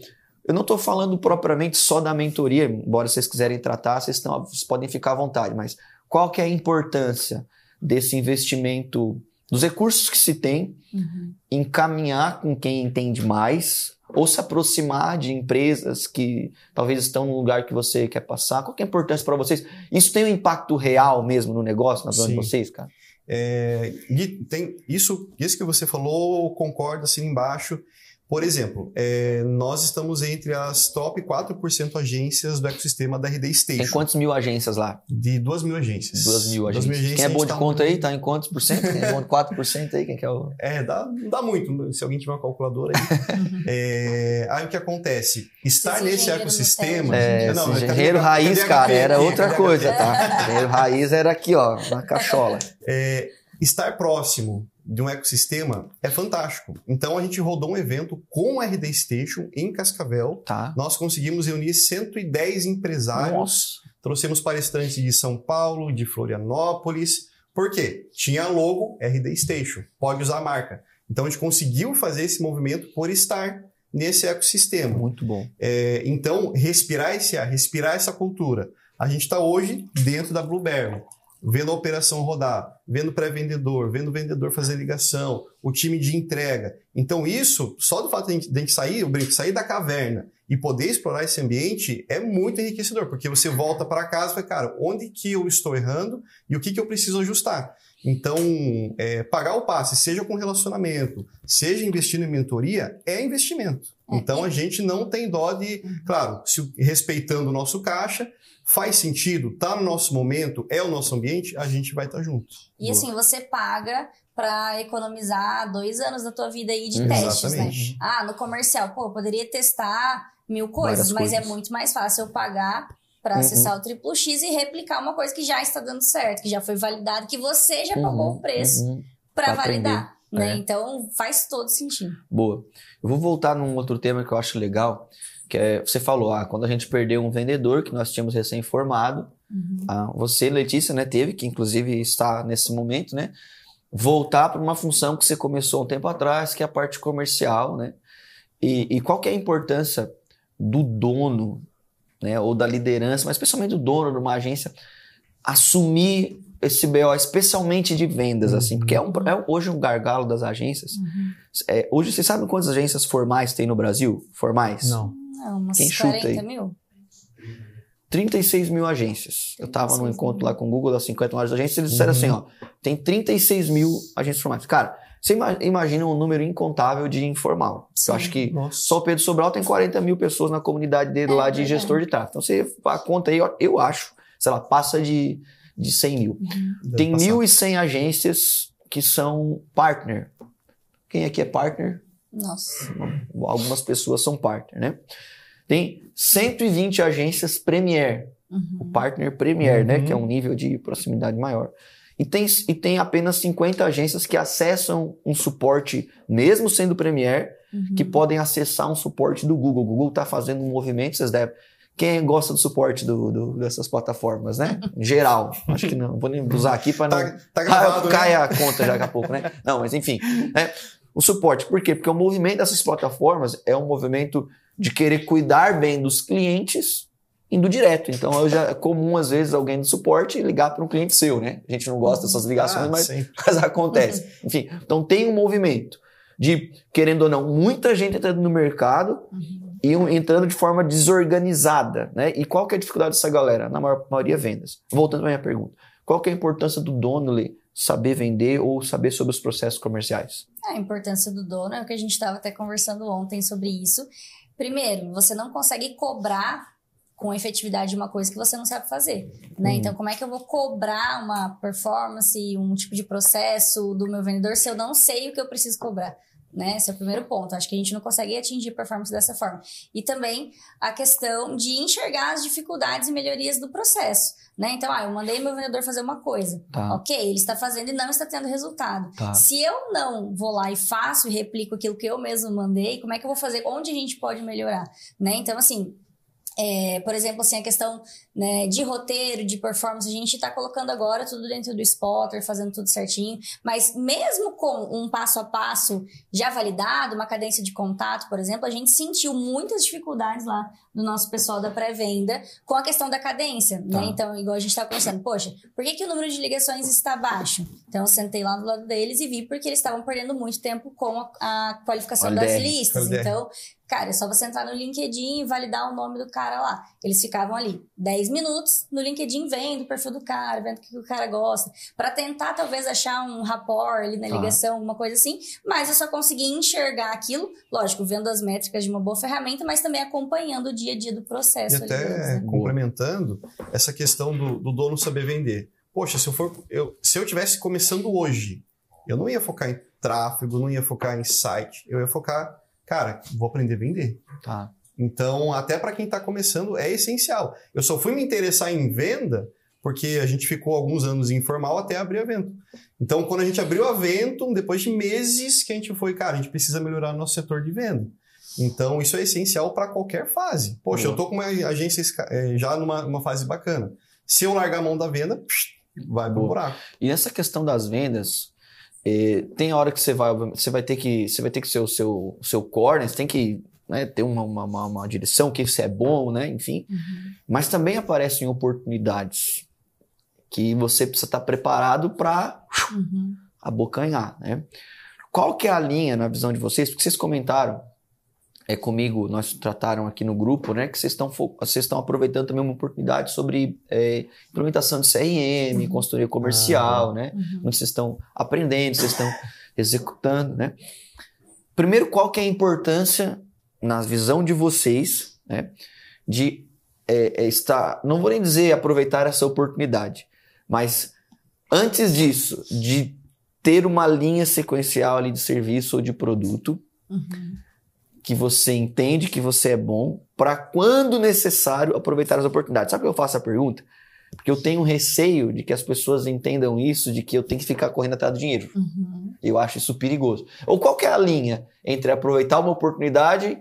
eu não estou falando propriamente só da mentoria, embora vocês quiserem tratar, vocês, estão- vocês podem ficar à vontade, mas qual que é a importância desse investimento, dos recursos que se tem, Uhum. encaminhar com quem entende mais ou se aproximar de empresas que talvez estão no lugar que você quer passar? Qual que é a importância para vocês? Isso tem um impacto real mesmo no negócio, na visão de vocês, cara? É, tem isso, isso que você falou, concordo assim embaixo. Por exemplo, é, nós estamos entre as top 4% agências do ecossistema da RD Tem Station. quantos mil agências lá? De 2 mil agências. Duas mil agências. Quem é agências, bom de gente conta tá- aí? Tá em quantos por cento? Quem é bom de 4% aí? Quem que é o... É, dá, não dá muito, se alguém tiver uma calculadora aí. [laughs] É, aí o que acontece? Estar Esse nesse ecossistema. É, Não, esse cadê- engenheiro raiz, cara, era outra coisa, tá? [laughs] Engenheiro raiz era aqui, ó, na cachola. É, estar próximo de um ecossistema é fantástico. Então a gente rodou um evento com a RD Station em Cascavel. Tá. Nós conseguimos reunir 110 empresários, Nossa. trouxemos palestrantes de São Paulo, de Florianópolis. Por quê? Tinha logo RD Station, pode usar a marca. Então a gente conseguiu fazer esse movimento por estar nesse ecossistema. Muito bom. É, então, respirar esse ar, respirar essa cultura. A gente está hoje dentro da Blueberry, vendo a operação rodar, vendo pré-vendedor, vendo o vendedor fazer ligação, o time de entrega. Então, isso, só do fato de a gente, de a gente sair, eu brinco, sair da caverna e poder explorar esse ambiente é muito enriquecedor, porque você volta para casa e fala, cara, onde que eu estou errando e o que, que eu preciso ajustar? Então, é, pagar o passe, seja com relacionamento, seja investindo em mentoria, é investimento. É. Então, a gente não tem dó de, claro, se, respeitando o nosso caixa, faz sentido, tá no nosso momento, é o nosso ambiente, a gente vai estar junto. E assim, você paga pra economizar dois anos da tua vida aí de Uhum. testes, né? Ah, no comercial, pô, eu poderia testar mil coisas, Várias mas coisas. é muito mais fácil eu pagar pra Uhum. acessar o Triplo X e replicar uma coisa que já está dando certo, que já foi validado, que você já pagou o preço uhum. pra Pra validar, né? É. Então faz todo sentido. Boa. Eu vou voltar num outro tema que eu acho legal, que é, você falou, ah, quando a gente perdeu um vendedor que nós tínhamos recém-formado, ah, você, Letícia, né, teve, que inclusive está nesse momento, né, voltar para uma função que você começou um tempo atrás, que é a parte comercial, né, e, e qual que é a importância do dono, né, ou da liderança, mas especialmente do dono de uma agência, assumir esse BO, especialmente de vendas, assim, porque é, um, é hoje um gargalo das agências. É, hoje, vocês sabem quantas agências formais tem no Brasil? Formais? Não. Não, umas Quem chuta 40 aí? mil? 36 mil agências. Eu estava num 36 encontro mil. lá com o Google das 50 maiores agências, eles disseram Uhum. assim, ó, tem 36 mil agências formais. Cara, você ima- imagina um número incontável de informal. Sim. Eu acho que Nossa. só o Pedro Sobral tem 40 mil pessoas na comunidade dele É lá de verdade. gestor de tráfego. Então você a conta aí, ó, eu acho, sei lá, passa de, de 100 mil. Deve Tem passar. 1.100 agências que são partner. Quem aqui é partner? Nossa. Algumas pessoas são partner, né? Tem 120 agências Premier, o Uhum. partner Premier, né? Uhum. Que é um nível de proximidade maior. E tem, e tem apenas 50 agências que acessam um suporte, mesmo sendo Premier, Uhum. que podem acessar um suporte do Google. O Google está fazendo um movimento, vocês devem. Quem gosta do suporte do, do- dessas plataformas, né? [laughs] Em geral. Acho que não. Vou nem usar aqui para não. Tá, tá gravado, [laughs] Ah, cai né? a conta já daqui a pouco, né? Não, mas enfim. né? O suporte, por quê? Porque o movimento dessas plataformas é um movimento de querer cuidar bem dos clientes indo direto. Então, eu já, é comum, às vezes, alguém do suporte ligar para um cliente seu, né? A gente não gosta dessas ligações, Ah, mas, [laughs] mas acontece. Enfim, então tem um movimento de, querendo ou não, muita gente entrando no mercado e um- entrando de forma desorganizada, né? E qual que é a dificuldade dessa galera? Na maior maioria, vendas. Voltando para minha pergunta. Qual que é a importância do dono Lê, saber vender ou saber sobre os processos comerciais? A importância do dono é o que a gente estava até conversando ontem sobre isso. Primeiro, você não consegue cobrar com efetividade uma coisa que você não sabe fazer, né? Uhum. Então, como é que eu vou cobrar uma performance, um tipo de processo do meu vendedor se eu não sei o que eu preciso cobrar? Né? Esse é o primeiro ponto. Acho que a gente não consegue atingir performance dessa forma. E também a questão de enxergar as dificuldades e melhorias do processo. Né? Então, ah, eu mandei meu vendedor fazer uma coisa. Tá. Ok, ele está fazendo e não está tendo resultado. Tá. Se eu não vou lá e faço e replico aquilo que eu mesmo mandei, como é que eu vou fazer? Onde a gente pode melhorar? Né? Então, assim, é, por exemplo, assim, a questão né, de roteiro, de performance, a gente está colocando agora tudo dentro do spotter, fazendo tudo certinho, mas mesmo com um passo a passo já validado, uma cadência de contato, por exemplo, a gente sentiu muitas dificuldades lá do nosso pessoal da pré-venda com a questão da cadência, Tá. né? Então, igual a gente está conversando, poxa, por que, que o número de ligações está baixo? Então, eu sentei lá do lado deles e vi porque eles estavam perdendo muito tempo com a, a qualificação das LDR. listas. LDR. Então, Cara, é só você entrar no LinkedIn e validar o nome do cara lá. Eles ficavam ali 10 minutos no LinkedIn vendo o perfil do cara, vendo o que o cara gosta, Pra tentar talvez achar um rapport ali na Tá. ligação, alguma coisa assim. Mas eu só consegui enxergar aquilo, lógico, vendo as métricas de uma boa ferramenta, mas também acompanhando o dia a dia do E processo. ali deles, até né? complementando essa questão do, do dono saber vender. Poxa, se eu for, eu, se eu tivesse começando hoje, eu não ia focar em tráfego, não ia focar em site, eu ia focar, cara, vou aprender a vender. Tá. Então, até para quem está começando, é essencial. Eu só fui me interessar em venda porque a gente ficou alguns anos informal até abrir a Ventum. Então, quando a gente abriu a Ventum, depois de meses que a gente foi, cara, a gente precisa melhorar nosso setor de venda. Então, isso é essencial para qualquer fase. Poxa, eu tô com uma agência eh, já numa fase bacana. Se eu largar a mão da venda, vai pro buraco. E essa questão das vendas, eh, tem hora que você vai, você vai ter que, você vai ter que ser o seu, seu core, né? Você tem que né, ter uma, uma, uma, uma direção, que você é bom, né? Enfim. Uhum. Mas também aparecem oportunidades que você precisa estar preparado para Uhum. abocanhar, né? Qual que é a linha na visão de vocês? Porque vocês comentaram é comigo, nós trataram aqui no grupo, né? Que vocês estão vocês estão aproveitando também uma oportunidade sobre é, implementação de CRM, Uhum. consultoria comercial, né? Uhum. Onde vocês estão aprendendo, vocês estão executando, né? Primeiro, qual que é a importância na visão de vocês, né? De é, é, estar, não vou nem dizer aproveitar essa oportunidade, mas antes disso, de ter uma linha sequencial ali de serviço ou de produto Uhum. Que você entende que você é bom, para quando necessário aproveitar as oportunidades. Sabe por que eu faço a pergunta? Porque eu tenho receio de que as pessoas entendam isso, de que eu tenho que ficar correndo atrás do dinheiro. Uhum. Eu acho isso perigoso. Ou qual é a linha entre aproveitar uma oportunidade,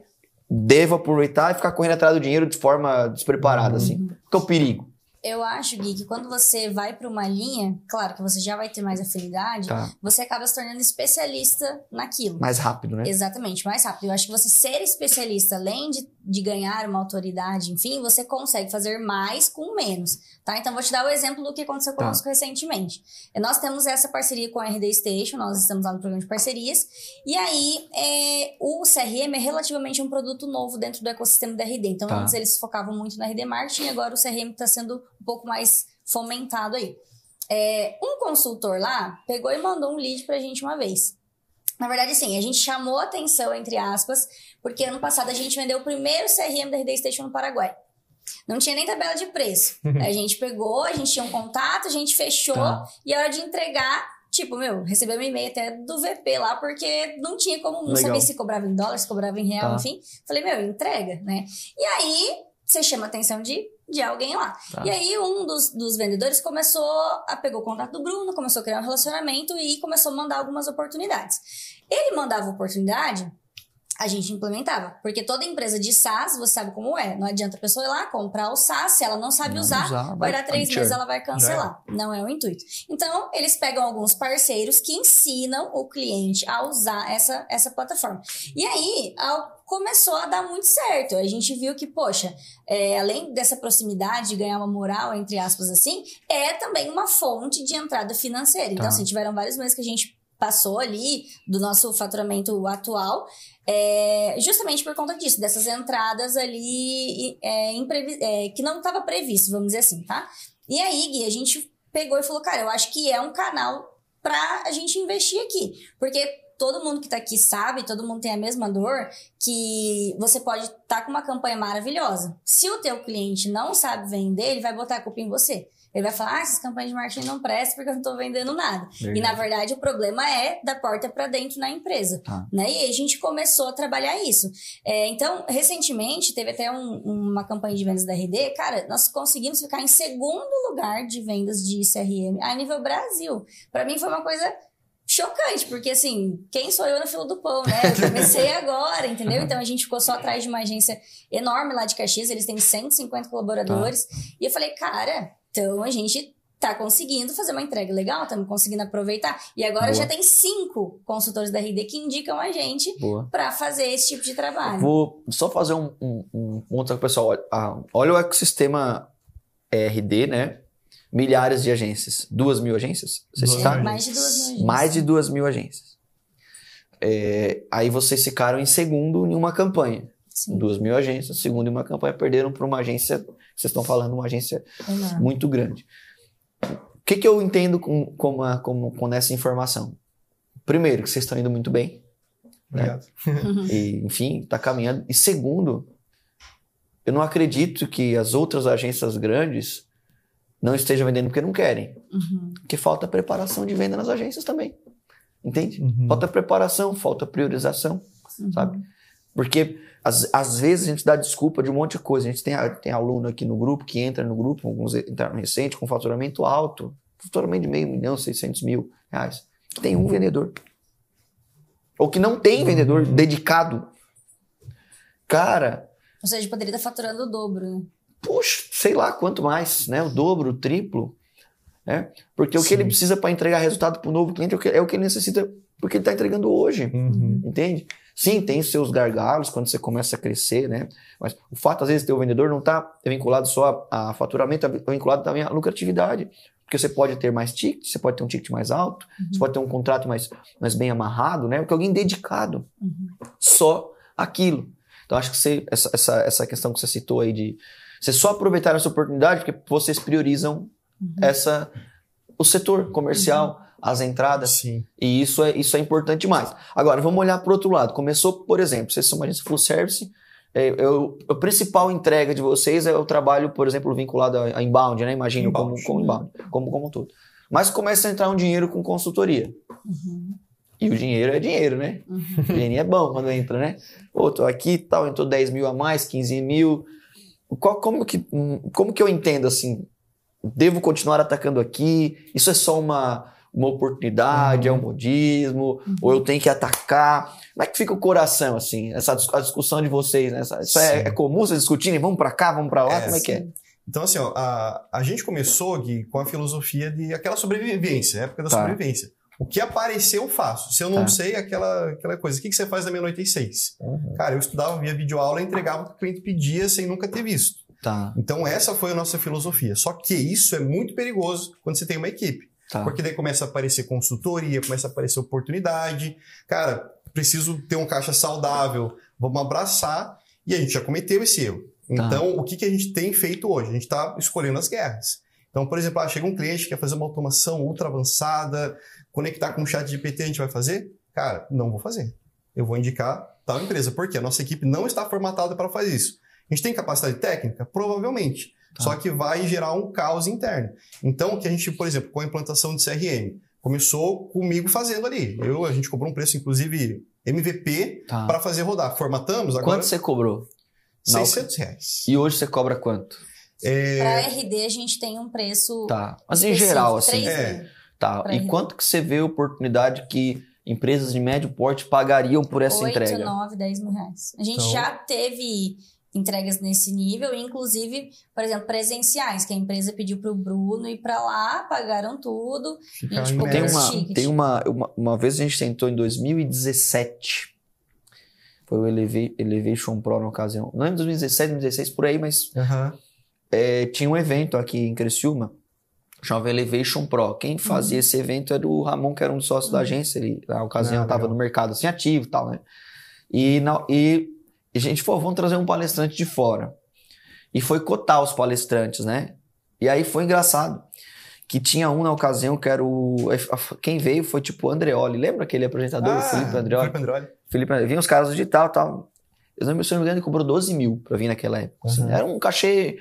devo aproveitar e ficar correndo atrás do dinheiro de forma despreparada, assim? Qual é o perigo? Eu acho, Gui, que quando você vai para uma linha, claro que você já vai ter mais afinidade, Tá. você acaba se tornando especialista naquilo. Mais rápido, né? Exatamente, mais rápido. Eu acho que você ser especialista, além de, de ganhar uma autoridade, enfim, você consegue fazer mais com menos, tá? Então, vou te dar o exemplo do que aconteceu Tá. conosco recentemente. Nós temos essa parceria com a RD Station, nós estamos lá no programa de parcerias, e aí é, o CRM é relativamente um produto novo dentro do ecossistema da RD. Então, Tá. antes eles focavam muito na RD Marketing, agora o CRM está sendo um pouco mais fomentado aí. É, um consultor lá pegou e mandou um lead pra gente uma vez. Na verdade, sim, a gente chamou atenção, entre aspas, porque ano passado a gente vendeu o primeiro CRM da RD Station no Paraguai. Não tinha nem tabela de preço. [laughs] a gente pegou, a gente tinha um contato, a gente fechou, Tá. e a hora de entregar, tipo, meu, recebemos um e-mail até do VP lá, porque não tinha como, não Legal. sabia se cobrava em dólar, se cobrava em real, Tá. enfim. Falei, meu, entrega, né? E aí, você chama a atenção de, de alguém lá. Tá. E aí, um dos, dos vendedores começou a pegou o contato do Bruno, começou a criar um relacionamento e começou a mandar algumas oportunidades. Ele mandava oportunidade, a gente implementava. Porque toda empresa de SaaS, você sabe como é. Não adianta a pessoa ir lá comprar o SaaS, se ela não sabe Não usar, usar, vai dar três meses, ela vai cancelar. Não é o intuito. Então, eles pegam alguns parceiros que ensinam o cliente a usar essa, essa plataforma. E aí, ao- começou a dar muito certo. A gente viu que, poxa, é, além dessa proximidade de ganhar uma moral, entre aspas, assim, é também uma fonte de entrada financeira. Então, Tá. assim, tiveram vários meses que a gente passou ali do nosso faturamento atual, é, justamente por conta disso, dessas entradas ali é, é, que não estava previsto, vamos dizer assim, tá? E aí, Gui, a gente pegou e falou, cara, eu acho que é um canal pra a gente investir aqui. Porque todo mundo que tá aqui sabe, todo mundo tem a mesma dor, que você pode estar com uma campanha maravilhosa. Se o teu cliente não sabe vender, ele vai botar a culpa em você. Ele vai falar, ah, essas campanhas de marketing não prestam porque eu não tô vendendo nada. Verdade. E na verdade o problema é da porta para dentro na empresa. Tá. Né? E aí a gente começou a trabalhar isso. É, então, recentemente, teve até um- uma campanha de vendas da RD. Cara, nós conseguimos ficar em segundo lugar de vendas de CRM a nível Brasil. Para mim foi uma coisa chocante, porque assim, quem sou eu na fila do pão, né? Eu comecei [laughs] agora, entendeu? Então a gente ficou só atrás de uma agência enorme lá de Caxias, eles têm 150 colaboradores. E eu falei, cara, então a gente tá conseguindo fazer uma entrega legal, estamos conseguindo aproveitar. E agora Boa. já tem cinco consultores da RD que indicam a gente para fazer esse tipo de trabalho. Vou só fazer um, um, um ponto aqui, pessoal. Olha, ah, olha o ecossistema RD, né? Milhares de agências. Duas mil agências? Vocês Duas mais de duas mil agências. Mais de duas mil agências. É, aí vocês ficaram em segundo em uma campanha. Sim, Duas mil agências, segundo em uma campanha, perderam para uma agência, vocês estão falando, uma agência muito grande. O que, que eu entendo com, com, a- com, com essa informação? Primeiro, que vocês estão indo muito bem. Obrigado. E, enfim, está caminhando. E segundo, eu não acredito que as outras agências grandes não estejam vendendo porque não querem. Uhum. Porque falta preparação de venda nas agências também. Entende? Uhum. Falta preparação, falta priorização, Uhum. sabe? Porque às, às vezes a gente dá desculpa de um monte de coisa. A gente tem, tem aluno aqui no grupo que entra no grupo, alguns entraram recente, com faturamento alto, faturamento de meio milhão, 600 mil reais. Tem um vendedor. Ou que não tem vendedor dedicado. Cara, Ou seja, poderia estar faturando o dobro, puxa, sei lá quanto mais, né? O dobro, o triplo. Né? Porque o que Sim. ele precisa para entregar resultado para o novo cliente é o que- é o que ele necessita, porque ele está entregando hoje. Uhum. Entende? Sim, tem seus gargalos quando você começa a crescer, né? Mas o fato, às vezes, de ter o vendedor não está vinculado só a, a faturamento, está vinculado também à lucratividade. Porque você pode ter mais ticket, você pode ter um ticket mais alto, você pode ter um contrato mais, mais bem amarrado, né? Porque alguém dedicado Uhum. só aquilo. Então, acho que você, essa, essa, essa questão que você citou aí de você só aproveitar essa oportunidade porque vocês priorizam Uhum. essa, o setor comercial, as entradas. Sim. E isso é, isso é importante demais. Agora, vamos olhar para o outro lado. Começou, por exemplo, vocês são uma agência full service. É, eu- a principal entrega de vocês é o trabalho, por exemplo, vinculado a, inbound, né? Imagino Inbound. como, como inbound, como, como um todo. Mas começa a entrar um dinheiro com consultoria. Uhum. E o dinheiro é dinheiro, né? Uhum. O dinheirinho é bom quando entra, né? Pô, tô aqui e tal, entrou 10 mil a mais, 15 mil. Qual- como, que, hum, como que eu entendo assim? Devo continuar atacando aqui? Isso é só uma, uma oportunidade, é um modismo? Ou eu tenho que atacar? Como é que fica o coração, assim? Essa a discussão de vocês, né? Essa- Isso é, Sim. é comum vocês discutirem? Vamos pra cá, vamos pra lá? É, como é que é? Então, assim, ó, a, a gente começou, Gui, com a filosofia de aquela sobrevivência, época da Tá. sobrevivência. O que aparecer, eu faço. Se eu não Tá. sei, aquela, aquela coisa. O que, que você faz da meia-noite e seis? Cara, eu estudava via videoaula e entregava o que o cliente pedia sem nunca ter visto. Tá, Então, essa foi a nossa filosofia. Só que isso é muito perigoso quando você tem uma equipe. Tá. Porque daí começa a aparecer consultoria, começa a aparecer oportunidade. Cara, preciso ter um caixa saudável, vamos abraçar. E a gente já cometeu esse erro. Tá. Então, o que, que a gente tem feito hoje? A gente está escolhendo as guerras. Então, por exemplo, ah, chega um cliente que quer fazer uma automação ultra avançada, conectar com o chat GPT, a gente vai fazer? Cara, não vou fazer. Eu vou indicar tal empresa. Por quê? A nossa equipe não está formatada para fazer isso. A gente tem capacidade técnica? Provavelmente. Tá. Só que vai gerar um caos interno. Então, o que a gente, por exemplo, com a implantação de CRM, começou comigo fazendo ali. Eu, a gente cobrou um preço, inclusive, MVP tá. para fazer rodar. Formatamos agora Quanto você cobrou? na 600 reais. E hoje você cobra quanto? É, Pra RD, a gente tem um preço. Tá. Mas em geral, assim. É. Tá. Pra E RD. quanto que você vê a oportunidade que empresas de médio porte pagariam por essa 8, entrega? 9, 10 mil reais. A gente Então- já teve entregas nesse nível, inclusive, por exemplo, presenciais, que a empresa pediu pro Bruno ir pra lá, pagaram tudo. em como Tem uma, ticket. tem uma, uma, uma vez a gente tentou em 2017. Foi o Eleva- Elevation Pro na ocasião. Não é em 2017, 2016, por aí, mas Aham. é, tinha um evento aqui em Criciúma, chamava Elevation Pro. Quem fazia esse evento era o Ramon, que era um dos sócios da agência. Ele, na ocasião, Ah, estava legal. no mercado assim, ativo e tal, né? E, na, e, e a gente falou, vamos trazer um palestrante de fora. E foi cotar os palestrantes, né? E aí foi engraçado. Que tinha um na ocasião que era o. Quem veio foi tipo o Andreoli. Lembra aquele apresentador, o Felipe Andreoli? Ah, Felipe Andreoli. Felipe, vinha os caras do digital e tal. Eu não me engano, ele cobrou 12 mil pra vir naquela época. assim. Uhum. Era um cachê,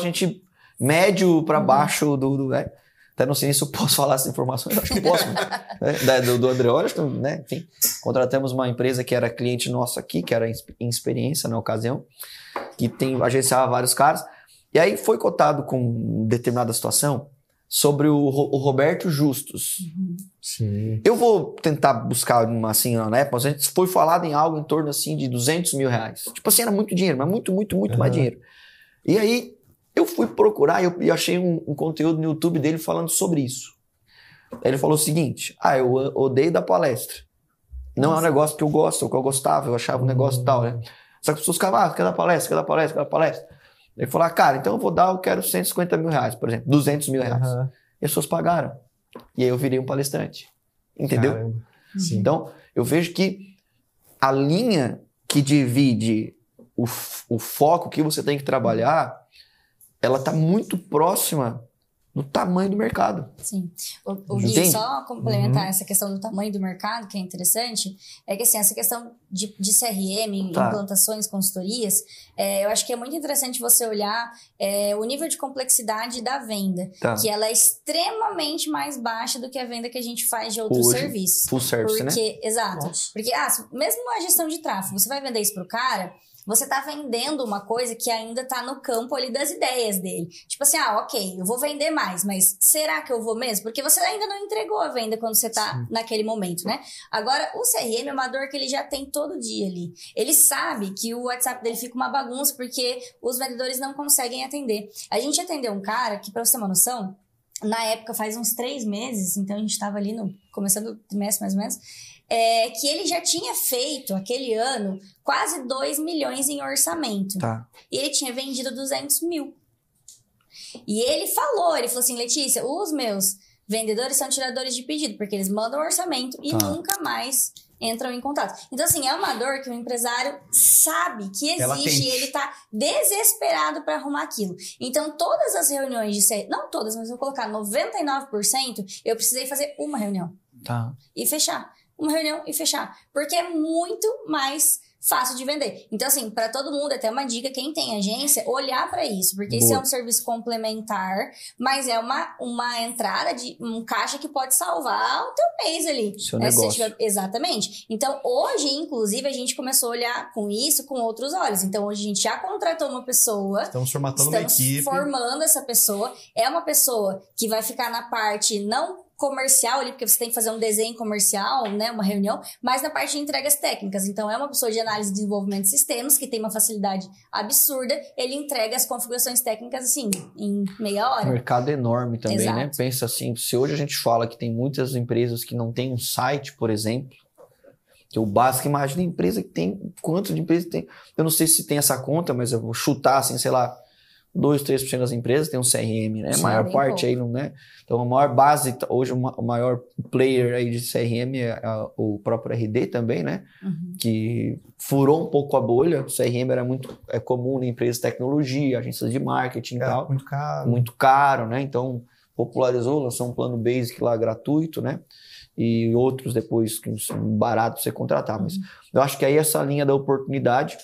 gente médio para baixo do, do né? Até não sei se eu posso falar essa informação, eu acho que posso. né? Do, do André, que, né? Enfim, contratamos uma empresa que era cliente nossa aqui, que era em experiência na ocasião, que tem, agenciava vários caras. E aí foi cotado com determinada situação sobre o, o Roberto Justus. Sim. Eu vou tentar buscar uma assim na época, mas a gente foi falado em algo em torno assim de 200 mil reais. Tipo assim, era muito dinheiro, mas muito, muito, muito mais Aham. dinheiro. E aí eu fui procurar e eu, e achei um, um conteúdo no YouTube dele falando sobre isso. Aí ele falou o seguinte: Ah, eu odeio da palestra. Não é um Nossa. negócio que eu gosto, o que eu gostava, eu achava um negócio tal, né? Só que as pessoas ficavam, ah, quer dar palestra, quer dar palestra, quer dar palestra. Ele falou, ah, cara, então eu vou dar, eu quero 150 mil reais, por exemplo, 200 mil reais. Aham. E as pessoas pagaram. E aí eu virei um palestrante. Entendeu? Então, eu vejo que a linha que divide o, o foco que você tem que trabalhar, ela está muito próxima do tamanho do mercado. Sim. O, o Gui, só complementar Uhum. essa questão do tamanho do mercado, que é interessante, é que assim, essa questão de, de CRM, Tá. implantações, consultorias, é, eu acho que é muito interessante você olhar é, o nível de complexidade da venda, Tá. que ela é extremamente mais baixa do que a venda que a gente faz de outros Hoje, serviços. Full service, né? Porque, exato. Nossa. Porque, ah, mesmo a gestão de tráfego, você vai vender isso pro cara, você tá vendendo uma coisa que ainda tá no campo ali das ideias dele. Tipo assim, ah, ok, eu vou vender mais, mas será que eu vou mesmo? Porque você ainda não entregou a venda quando você tá naquele momento, né? Agora, o CRM é uma dor que ele já tem todo dia ali. Ele sabe que o WhatsApp dele fica uma bagunça porque os vendedores não conseguem atender. A gente atendeu um cara que, pra você ter uma noção, na época, faz uns três meses, então a gente estava ali no começando o trimestre mais ou menos, é, que ele já tinha feito aquele ano quase 2 milhões em orçamento. Tá. E ele tinha vendido 200 mil. E ele falou, ele falou assim, Letícia, os meus vendedores são tiradores de pedido, porque eles mandam orçamento e Tá. nunca mais entram em contato. Então, assim, é uma dor que o empresário sabe que existe e ele tá desesperado para arrumar aquilo. Então, todas as reuniões de CRM, não todas, mas eu vou colocar 99%, eu precisei fazer uma reunião Tá. e fechar. Uma reunião e fechar. Porque é muito mais fácil de vender. Então, assim, para todo mundo, até uma dica, quem tem agência, olhar para isso. Porque isso é Boa. um serviço complementar, mas é uma, uma entrada de um caixa que pode salvar o teu mês ali. Seu né? Negócio. tiver- Exatamente. Então, hoje, inclusive, a gente começou a olhar com isso com outros olhos. Então, hoje a gente já contratou uma pessoa Estamos formatando uma Estamos equipe. formando essa pessoa. É uma pessoa que vai ficar na parte não comercial ali, porque você tem que fazer um desenho comercial, né, uma reunião, mas na parte de entregas técnicas. Então é uma pessoa de análise e desenvolvimento de sistemas que tem uma facilidade absurda, ele entrega as configurações técnicas assim em meia O hora. mercado é enorme também, né? Exato. Pensa assim, se hoje a gente fala que tem muitas empresas que não têm um site, por exemplo, que o básico, imagina a empresa que tem, quanto de empresas tem, eu não sei se tem essa conta, mas eu vou chutar assim, sei lá, 2, 3% das empresas tem um CRM, né? A Sim, maior bem parte pouco. aí, não né? Então a maior base, hoje o ma- o maior player aí de CRM é a- o próprio RD também, né? Uhum. que furou um pouco a bolha. O CRM era muito é comum em empresas de tecnologia, agências de marketing e É, tal muito caro. muito caro, né? Então popularizou, lançou um plano basic lá gratuito, né? E outros depois que são baratos pra você contratar. Mas eu acho que aí essa linha da oportunidade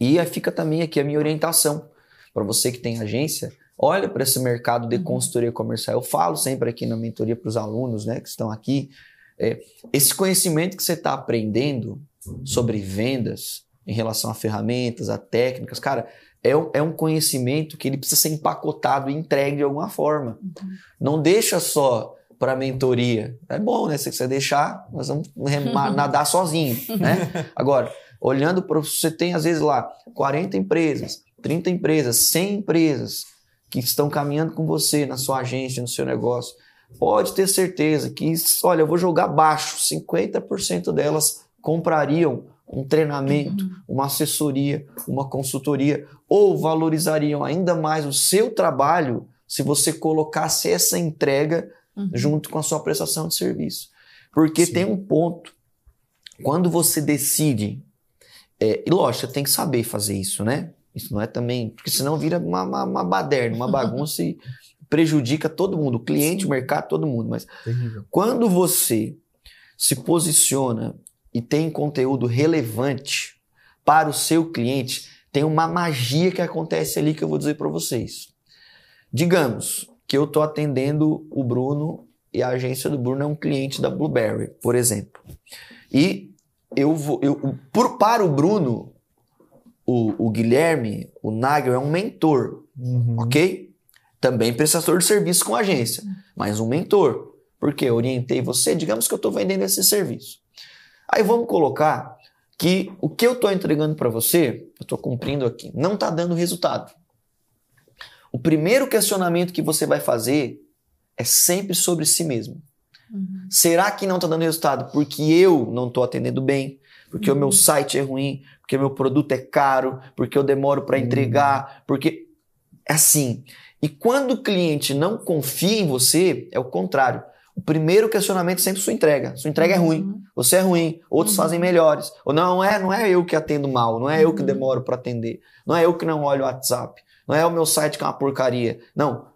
e aí fica também aqui a minha orientação para você que tem agência. Olha para esse mercado de consultoria comercial. Eu falo sempre aqui na mentoria para os alunos, né, que estão aqui, é, esse conhecimento que você está aprendendo sobre vendas em relação a ferramentas, a técnicas, cara, é, um- é um conhecimento que ele precisa ser empacotado e entregue de alguma forma. Não deixa só para mentoria. É bom, né? Se você deixar, nós vamos [laughs] nadar sozinho, né? [laughs] Agora, olhando para você tem às vezes lá 40 empresas, 30 empresas, 100 empresas que estão caminhando com você na sua agência, no seu negócio. Pode ter certeza que, olha, eu vou jogar baixo, 50% delas comprariam um treinamento, uma assessoria, uma consultoria, ou valorizariam ainda mais o seu trabalho se você colocasse essa entrega Uhum. junto com a sua prestação de serviço. Porque Sim. tem um ponto, quando você decide, é, e lógico, você tem que saber fazer isso, né? Isso não é também, porque senão vira uma, uma, uma baderna, uma bagunça e prejudica todo mundo, o cliente, o mercado, todo mundo. Mas Terrível. quando você se posiciona e tem conteúdo relevante para o seu cliente, tem uma magia que acontece ali que eu vou dizer para vocês. Digamos que eu estou atendendo o Bruno e a agência do Bruno é um cliente da Blueberry, por exemplo. E eu vou. Eu, por, para o Bruno, o, o Guilherme, o Nagel é um mentor, Uhum. ok? Também prestador de serviço com agência, mas um mentor. Porque eu orientei você, digamos que eu estou vendendo esse serviço. Aí vamos colocar que o que eu estou entregando para você, eu estou cumprindo aqui, não está dando resultado. O primeiro questionamento que você vai fazer é sempre sobre si mesmo. Uhum. Será que não está dando resultado porque eu não estou atendendo bem? Porque o meu site é ruim? Porque meu produto é caro? Porque eu demoro para entregar? Porque é assim. E quando o cliente não confia em você, é o contrário. O primeiro questionamento é sempre sua entrega. Sua entrega é ruim. Uhum. Você é ruim. Outros Uhum. fazem melhores. Ou não é, não é eu que atendo mal. Não é eu que Uhum. demoro para atender. Não é eu que não olho o WhatsApp. Não é o meu site que é uma porcaria. Não.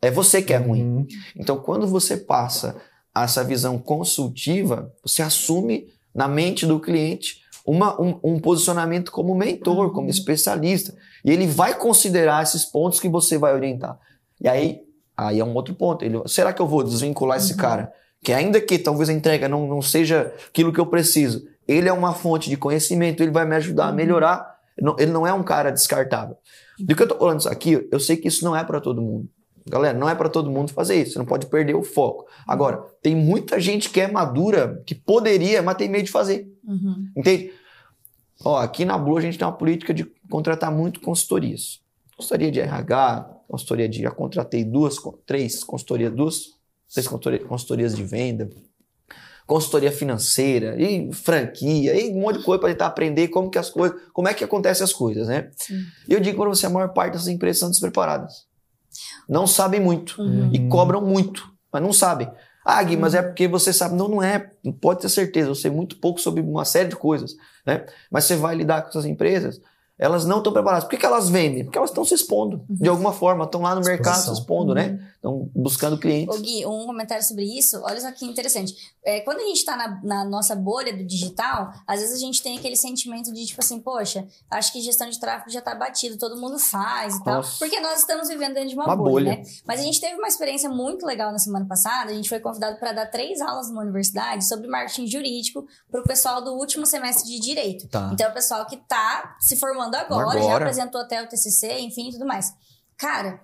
É você que é ruim. Uhum. Então, quando você passa essa visão consultiva, você assume na mente do cliente uma- um, um posicionamento como mentor, Uhum. como especialista. E ele vai considerar esses pontos que você vai orientar. E aí, aí é um outro ponto. Ele, será que eu vou desvincular esse Uhum. cara? Que ainda que talvez a entrega não, não seja aquilo que eu preciso, ele é uma fonte de conhecimento, ele vai me ajudar a Uhum. melhorar. Ele não é um cara descartável. Do que eu tô falando aqui, eu sei que isso não é para todo mundo. Galera, não é para todo mundo fazer isso. Você não pode perder o foco. Agora, tem muita gente que é madura, que poderia, mas tem medo de fazer. Uhum. Entende? Ó, aqui na Blue a gente tem uma política de contratar muito consultorias. Consultoria de RH, consultoria de. Já contratei duas, três consultorias, duas, três consultoria- consultorias de venda, consultoria financeira, e franquia, e um monte de coisa para tentar aprender como que as coisas, como é que acontecem as coisas, né? Sim. E eu digo para você, a maior parte das empresas são despreparadas. Não sabem muito Uhum. e cobram muito, mas não sabem. Ah, Gui, mas é porque você sabe. Não, não é. Pode ter certeza. Eu sei muito pouco sobre uma série de coisas, né? Mas você vai lidar com essas empresas, elas não estão preparadas. Por que, que elas vendem? Porque elas estão se expondo. De alguma forma, estão lá no mercado se Exposição. expondo, né? Uhum. Estão buscando clientes. Ô Gui, um comentário sobre isso, olha só que interessante. É, quando a gente tá na, na nossa bolha do digital, às vezes a gente tem aquele sentimento de tipo assim, poxa, acho que gestão de tráfego já tá batido, todo mundo faz e tal. Nossa. Porque nós estamos vivendo dentro de uma, Uma bolha, bolha. né? Mas a gente teve uma experiência muito legal na semana passada. A gente foi convidado para dar três aulas numa universidade sobre marketing jurídico para o pessoal do último semestre de direito. Tá. Então, é o pessoal que tá se formando agora, já Agora. apresentou até o TCC, enfim, e tudo mais. Cara,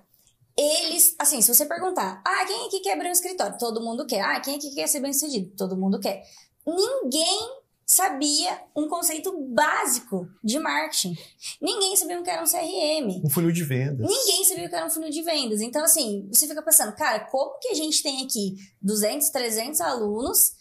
eles, assim, se você perguntar, ah, quem aqui quer abrir um escritório? Todo mundo quer. Ah, quem aqui quer ser bem sucedido? Todo mundo quer. Ninguém sabia um conceito básico de marketing. Ninguém sabia o que era um CRM. Um funil de vendas. Ninguém sabia o que era um funil de vendas. Então, assim, você fica pensando, cara, como que a gente tem aqui 200, 300 alunos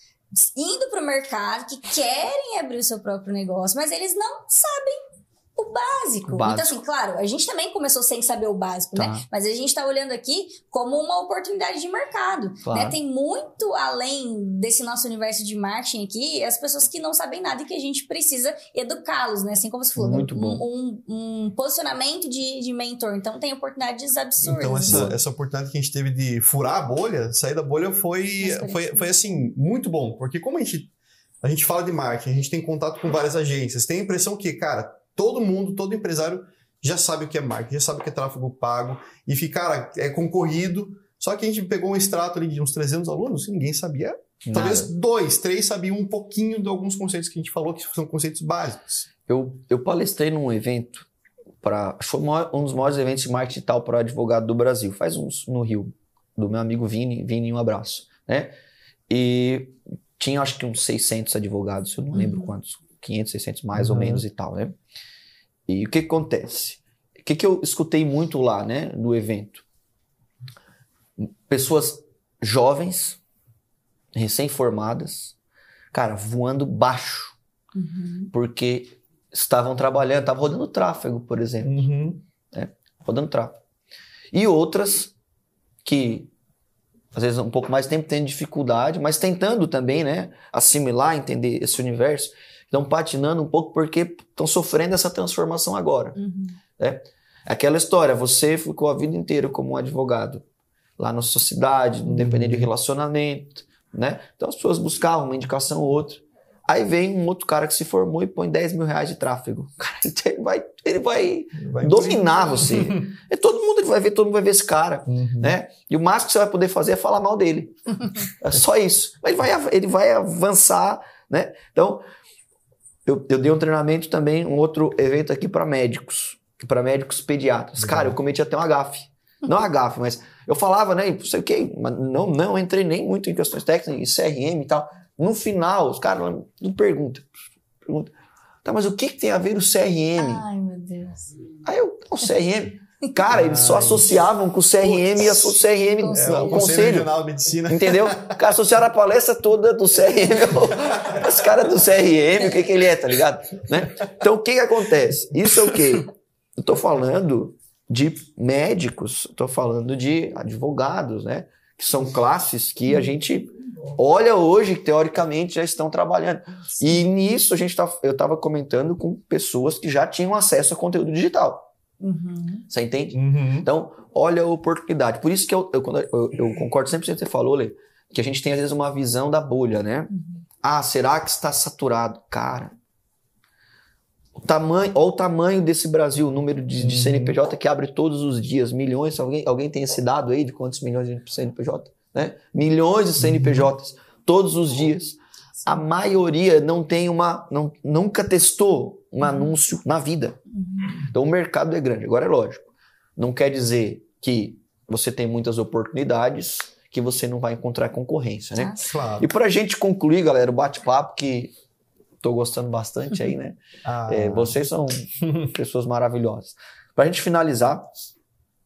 indo pro mercado que querem abrir o seu próprio negócio, mas eles não sabem o básico. O básico. Então, assim, claro, a gente também começou sem saber o básico, né? Tá. Mas a gente tá olhando aqui como uma oportunidade de mercado. Claro. Né? Tem muito além desse nosso universo de marketing aqui, as pessoas que não sabem nada e que a gente precisa educá-los, né? Assim como você falou, né? Muito bom. Um, um- um posicionamento de, de mentor. Então tem oportunidades absurdas. Então, essa, essa oportunidade que a gente teve de furar a bolha, sair da bolha, foi, foi, foi assim, muito bom. Porque como a gente, a gente fala de marketing, a gente tem contato com várias agências, tem a impressão que, cara, todo mundo, todo empresário já sabe o que é marketing, já sabe o que é tráfego pago, e fica, cara, é concorrido. Só que a gente pegou um extrato ali de uns 300 alunos e ninguém sabia. Talvez Nada. dois, três sabiam um pouquinho de alguns conceitos que a gente falou, que são conceitos básicos. Eu, eu palestrei num evento para foi um dos maiores eventos de marketing digital para advogado do Brasil, faz uns no Rio, do meu amigo Vini, Vini, um abraço, né? E tinha acho que uns 600 advogados, eu não lembro Uhum. quantos, 500, 600 mais ou Uhum. menos e tal, né? E o que que acontece? O que que eu escutei muito lá, né, do evento? Pessoas jovens, recém-formadas, cara, voando baixo, Uhum. porque estavam trabalhando, estavam rodando tráfego, por exemplo, Uhum. rodando tráfego. E outras que às vezes um pouco mais tempo tendo dificuldade, mas tentando também, né, assimilar, entender esse universo, estão patinando um pouco porque estão sofrendo essa transformação agora. Uhum. Aquela história, você ficou a vida inteira como um advogado lá na sua cidade, independente de relacionamento, né? Então as pessoas buscavam uma indicação ou outra. Aí vem um outro cara que se formou e põe 10 mil reais de tráfego. Cara, [laughs] ele vai, ele vai, Vai dominar você. E todo mundo vai ver, todo mundo vai ver esse cara. Uhum. Né? E o máximo que você vai poder fazer é falar mal dele. [laughs] É só isso. Mas ele vai, ele vai avançar, né? Então, eu, eu dei um treinamento também, um outro evento aqui para médicos, para médicos pediatras. Legal. Cara, eu cometi até uma gafe. Não uma gafe, mas eu falava, né? Não sei o quê, mas não, não entrei nem muito em questões técnicas, em CRM e tal. No final, os caras não perguntam. Pergunta, tá, mas o que, que tem a ver o CRM? Ai, meu Deus. Aí eu, o CRM. Cara, eles só associavam com o CRM e a o CRM, Conselho. É, o Conselho conselho. Regional de Medicina. Entendeu? Cara [laughs] associaram a palestra toda do CRM. [laughs] Esse cara do CRM, o que, que ele é, tá ligado? Né? Então, o que, que acontece? Isso é o quê? Eu tô falando de médicos, tô falando de advogados, né? Que são classes que a gente olha hoje, que teoricamente já estão trabalhando. E nisso a gente tá, eu estava comentando com pessoas que já tinham acesso a conteúdo digital. Uhum. Você entende? Uhum. Então, olha a oportunidade. Por isso que eu, eu, eu, eu concordo sempre com o que você falou, Lê, que a gente tem às vezes uma visão da bolha, né? Ah, será que está saturado? Cara, o tamanho, olha o tamanho desse Brasil, o número de, de Uhum. CNPJ que abre todos os dias, milhões. Alguém, alguém tem esse dado aí de quantos milhões de CNPJ? Né? Milhões de CNPJs todos os dias. A maioria não tem uma, não, nunca testou um anúncio na vida. Então o mercado é grande. Agora é lógico. Não quer dizer que você tem muitas oportunidades que você não vai encontrar concorrência, né? Tá? Claro. E pra gente concluir, galera, o bate-papo que tô gostando bastante aí, né? [laughs] Ah, É, vocês são [laughs] pessoas maravilhosas. Pra gente finalizar,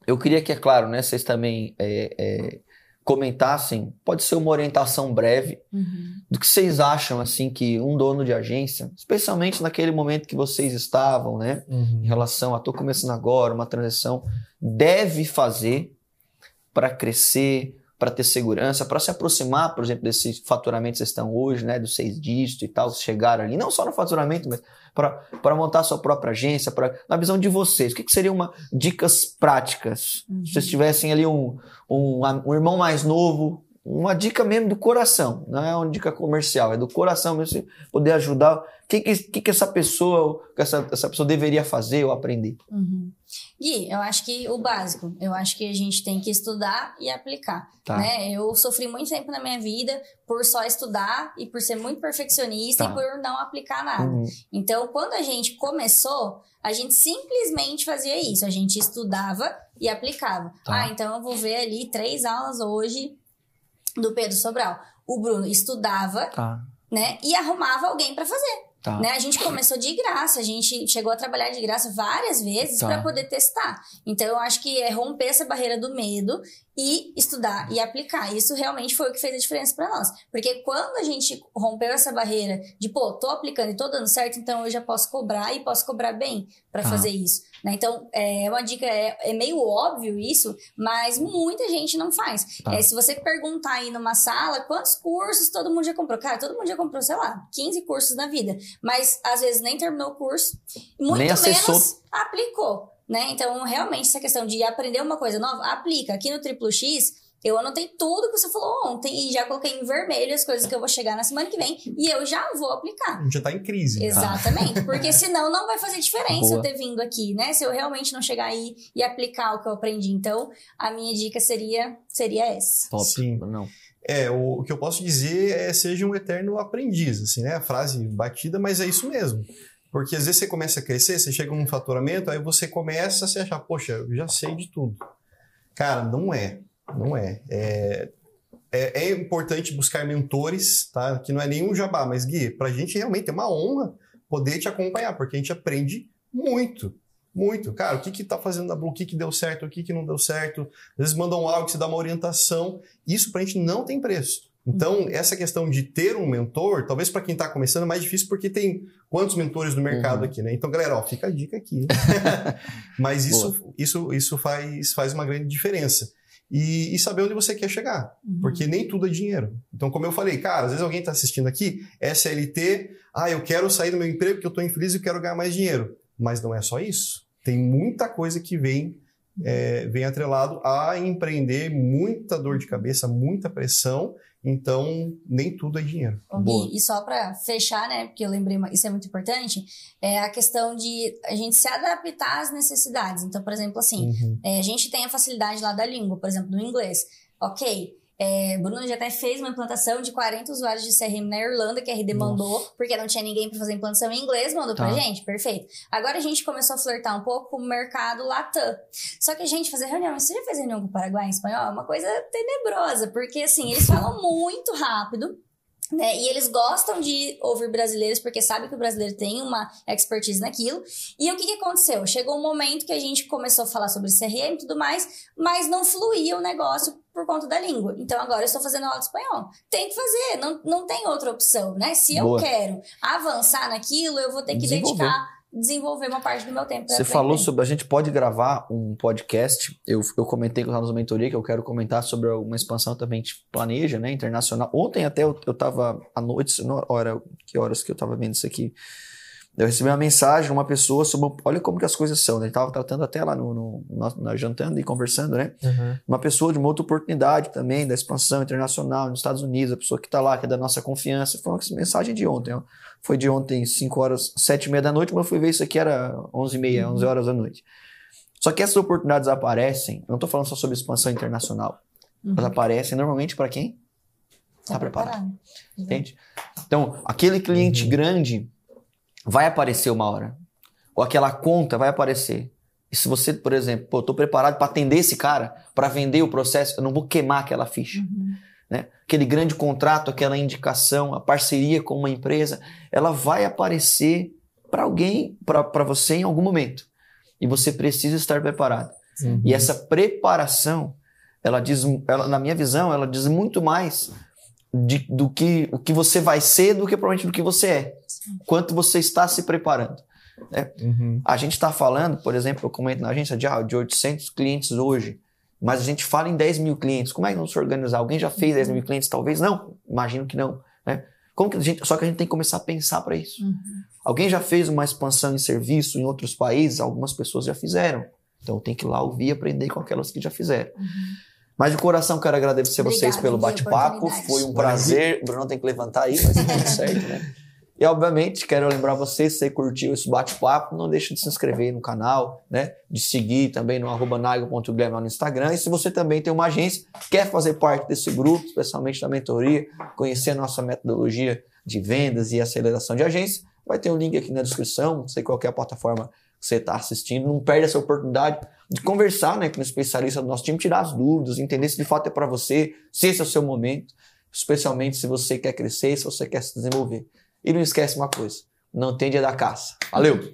eu queria que, é claro, né, vocês também é, é, comentassem, pode ser uma orientação breve, Uhum. do que vocês acham, assim, que um dono de agência, especialmente naquele momento que vocês estavam, né? Uhum. em relação a tô começando agora, uma transição, deve fazer para crescer, para ter segurança, para se aproximar, por exemplo, desse faturamento que vocês estão hoje, né, dos seis dígitos e tal, chegar ali, não só no faturamento, mas para montar sua própria agência, pra, na visão de vocês, o que, que seriam uma, dicas práticas? Uhum. Se vocês tivessem ali um, um, um irmão mais novo, uma dica mesmo do coração, não é uma dica comercial, é do coração mesmo, você poder ajudar. O que, que, que, essa pessoa, que essa, essa pessoa deveria fazer ou aprender? Uhum. Gui, eu acho que o básico, eu acho que a gente tem que estudar e aplicar, Tá. né? Eu sofri muito tempo na minha vida por só estudar e por ser muito perfeccionista Tá. e por não aplicar nada. Uhum. Então, quando a gente começou, a gente simplesmente fazia isso. A gente estudava e aplicava. Tá. Ah, então eu vou ver ali três aulas hoje do Pedro Sobral. O Bruno estudava, Tá, né? E arrumava alguém para fazer. tá. Né? A gente começou de graça, a gente chegou a trabalhar de graça várias vezes Tá. para poder testar. Então eu acho que é romper essa barreira do medo e estudar e aplicar. Isso realmente foi o que fez a diferença para nós. Porque quando a gente rompeu essa barreira de, pô, tô aplicando e tô dando certo, então eu já posso cobrar e posso cobrar bem para Tá. fazer isso. Né? Então é uma dica, é, é meio óbvio isso, mas muita gente não faz. Tá. É, se você perguntar aí numa sala quantos cursos todo mundo já comprou, cara, todo mundo já comprou, sei lá, 15 cursos na vida mas às vezes nem terminou o curso, muito Nem acessou. menos aplicou, né? Então, realmente, essa questão de aprender uma coisa nova, aplica. Aqui no Triplo X, eu anotei tudo que você falou ontem e já coloquei em vermelho as coisas que eu vou chegar na semana que vem e eu já vou aplicar. A gente já tá em crise. né? Exatamente, [laughs] porque senão não vai fazer diferença Boa. eu ter vindo aqui, né? Se eu realmente não chegar aí e aplicar o que eu aprendi. Então, a minha dica seria, seria essa. Top. Sim. Não. É, o, o que eu posso dizer é seja um eterno aprendiz, assim, né? A frase batida, mas é isso mesmo. Porque às vezes você começa a crescer, você chega num faturamento, aí você começa a se achar, poxa, eu já sei de tudo. Cara, não é. Não é. É, é, é importante buscar mentores, tá? Que não é nenhum jabá, mas Gui, pra gente realmente é uma honra poder te acompanhar, porque a gente aprende muito. Muito. Cara, o que que tá fazendo na Blue? O que que deu certo? O que que não deu certo? Às vezes mandam um áudio, você dá uma orientação. Isso pra gente não tem preço. Então, essa questão de ter um mentor, talvez para quem está começando é mais difícil porque tem quantos mentores no mercado Uhum. aqui, né? Então, galera, ó, fica a dica aqui. [laughs] Mas isso, isso, isso faz, faz uma grande diferença. E, e saber onde você quer chegar, Uhum. porque nem tudo é dinheiro. Então, como eu falei, cara, às vezes alguém está assistindo aqui, SLT, ah, eu quero sair do meu emprego porque eu estou infeliz e quero ganhar mais dinheiro. Mas não é só isso. Tem muita coisa que vem é, vem atrelado a empreender muita dor de cabeça, muita pressão. Então, nem tudo é dinheiro. Gui, e só para fechar, né, porque eu lembrei, isso é muito importante, é a questão de a gente se adaptar às necessidades. Então, por exemplo, assim, uhum. é, a gente tem a facilidade lá da língua, por exemplo, do inglês. Ok, é, Bruno já até fez uma implantação de 40 usuários de CRM na Irlanda, que a RD Nossa. mandou, porque não tinha ninguém para fazer implantação em inglês, mandou tá. pra gente, perfeito. Agora a gente começou a flertar um pouco com o mercado Latam. Só que a gente fazer reunião, você já fez reunião com o Paraguai em espanhol? É uma coisa tenebrosa, porque assim, eles falam muito rápido. Né? E eles gostam de ouvir brasileiros porque sabem que o brasileiro tem uma expertise naquilo. E o que, que aconteceu? Chegou um momento que a gente começou a falar sobre CRM e tudo mais, mas não fluía o negócio por conta da língua. Então agora eu estou fazendo aula de espanhol. Tem que fazer, não, não tem outra opção, né? Se Boa. eu quero avançar naquilo, eu vou ter que dedicar desenvolver uma parte do meu tempo. Você falou sobre. A gente pode gravar um podcast. Eu, eu comentei com os mentoria que eu quero comentar sobre uma expansão também que planeja, né? Internacional. Ontem até eu, eu tava à noite, hora, que horas que eu tava vendo isso aqui? Eu recebi uma mensagem de uma pessoa sobre. Olha como que as coisas são, né? Ele estava tratando até lá no, no, no, no, jantando e conversando, né? Uhum. Uma pessoa de uma outra oportunidade também, da expansão internacional nos Estados Unidos, a pessoa que está lá, que é da nossa confiança. Foi uma mensagem de ontem, ó. Foi de ontem, 5 horas, 7 e meia da noite, mas eu fui ver isso aqui, era 11 e meia, uhum. 11 horas da noite. Só que essas oportunidades aparecem, não estou falando só sobre expansão internacional, uhum. elas aparecem normalmente para quem? Está tá preparado. preparado. Entende? Então, aquele cliente uhum. grande vai aparecer uma hora. Ou aquela conta vai aparecer. E se você, por exemplo, pô, tô preparado para atender esse cara, para vender o processo, eu não vou queimar aquela ficha. Uhum. Né? Aquele grande contrato, aquela indicação, a parceria com uma empresa, ela vai aparecer para alguém, para você em algum momento. E você precisa estar preparado. Uhum. E essa preparação, ela diz, ela, na minha visão, ela diz muito mais de, do que o que você vai ser do que provavelmente do que você é quanto você está se preparando. Né? Uhum. A gente está falando, por exemplo, eu comento na agência de, ah, de 800 clientes hoje, mas a gente fala em 10 mil clientes. Como é que vamos se organizar? Alguém já fez 10 mil clientes? Talvez não. Imagino que não. Né? Como que a gente, só que a gente tem que começar a pensar para isso. Uhum. Alguém já fez uma expansão em serviço em outros países? Algumas pessoas já fizeram. Então tem que ir lá ouvir e aprender com aquelas que já fizeram. Uhum. Mas de coração quero agradecer vocês pelo bate-papo. Foi um prazer. O Bruno tem que levantar aí, mas tudo certo, né? [laughs] E, obviamente, quero lembrar você, se você curtiu esse bate-papo, não deixe de se inscrever no canal, né? De seguir também no arroba no Instagram. E se você também tem uma agência, quer fazer parte desse grupo, especialmente da mentoria, conhecer a nossa metodologia de vendas e aceleração de agência, vai ter um link aqui na descrição, não sei qual é a plataforma que você está assistindo. Não perde essa oportunidade de conversar né, com o especialista do nosso time, tirar as dúvidas, entender se de fato é para você, se esse é o seu momento, especialmente se você quer crescer, se você quer se desenvolver. E não esquece uma coisa: não tem dia da caça. Valeu!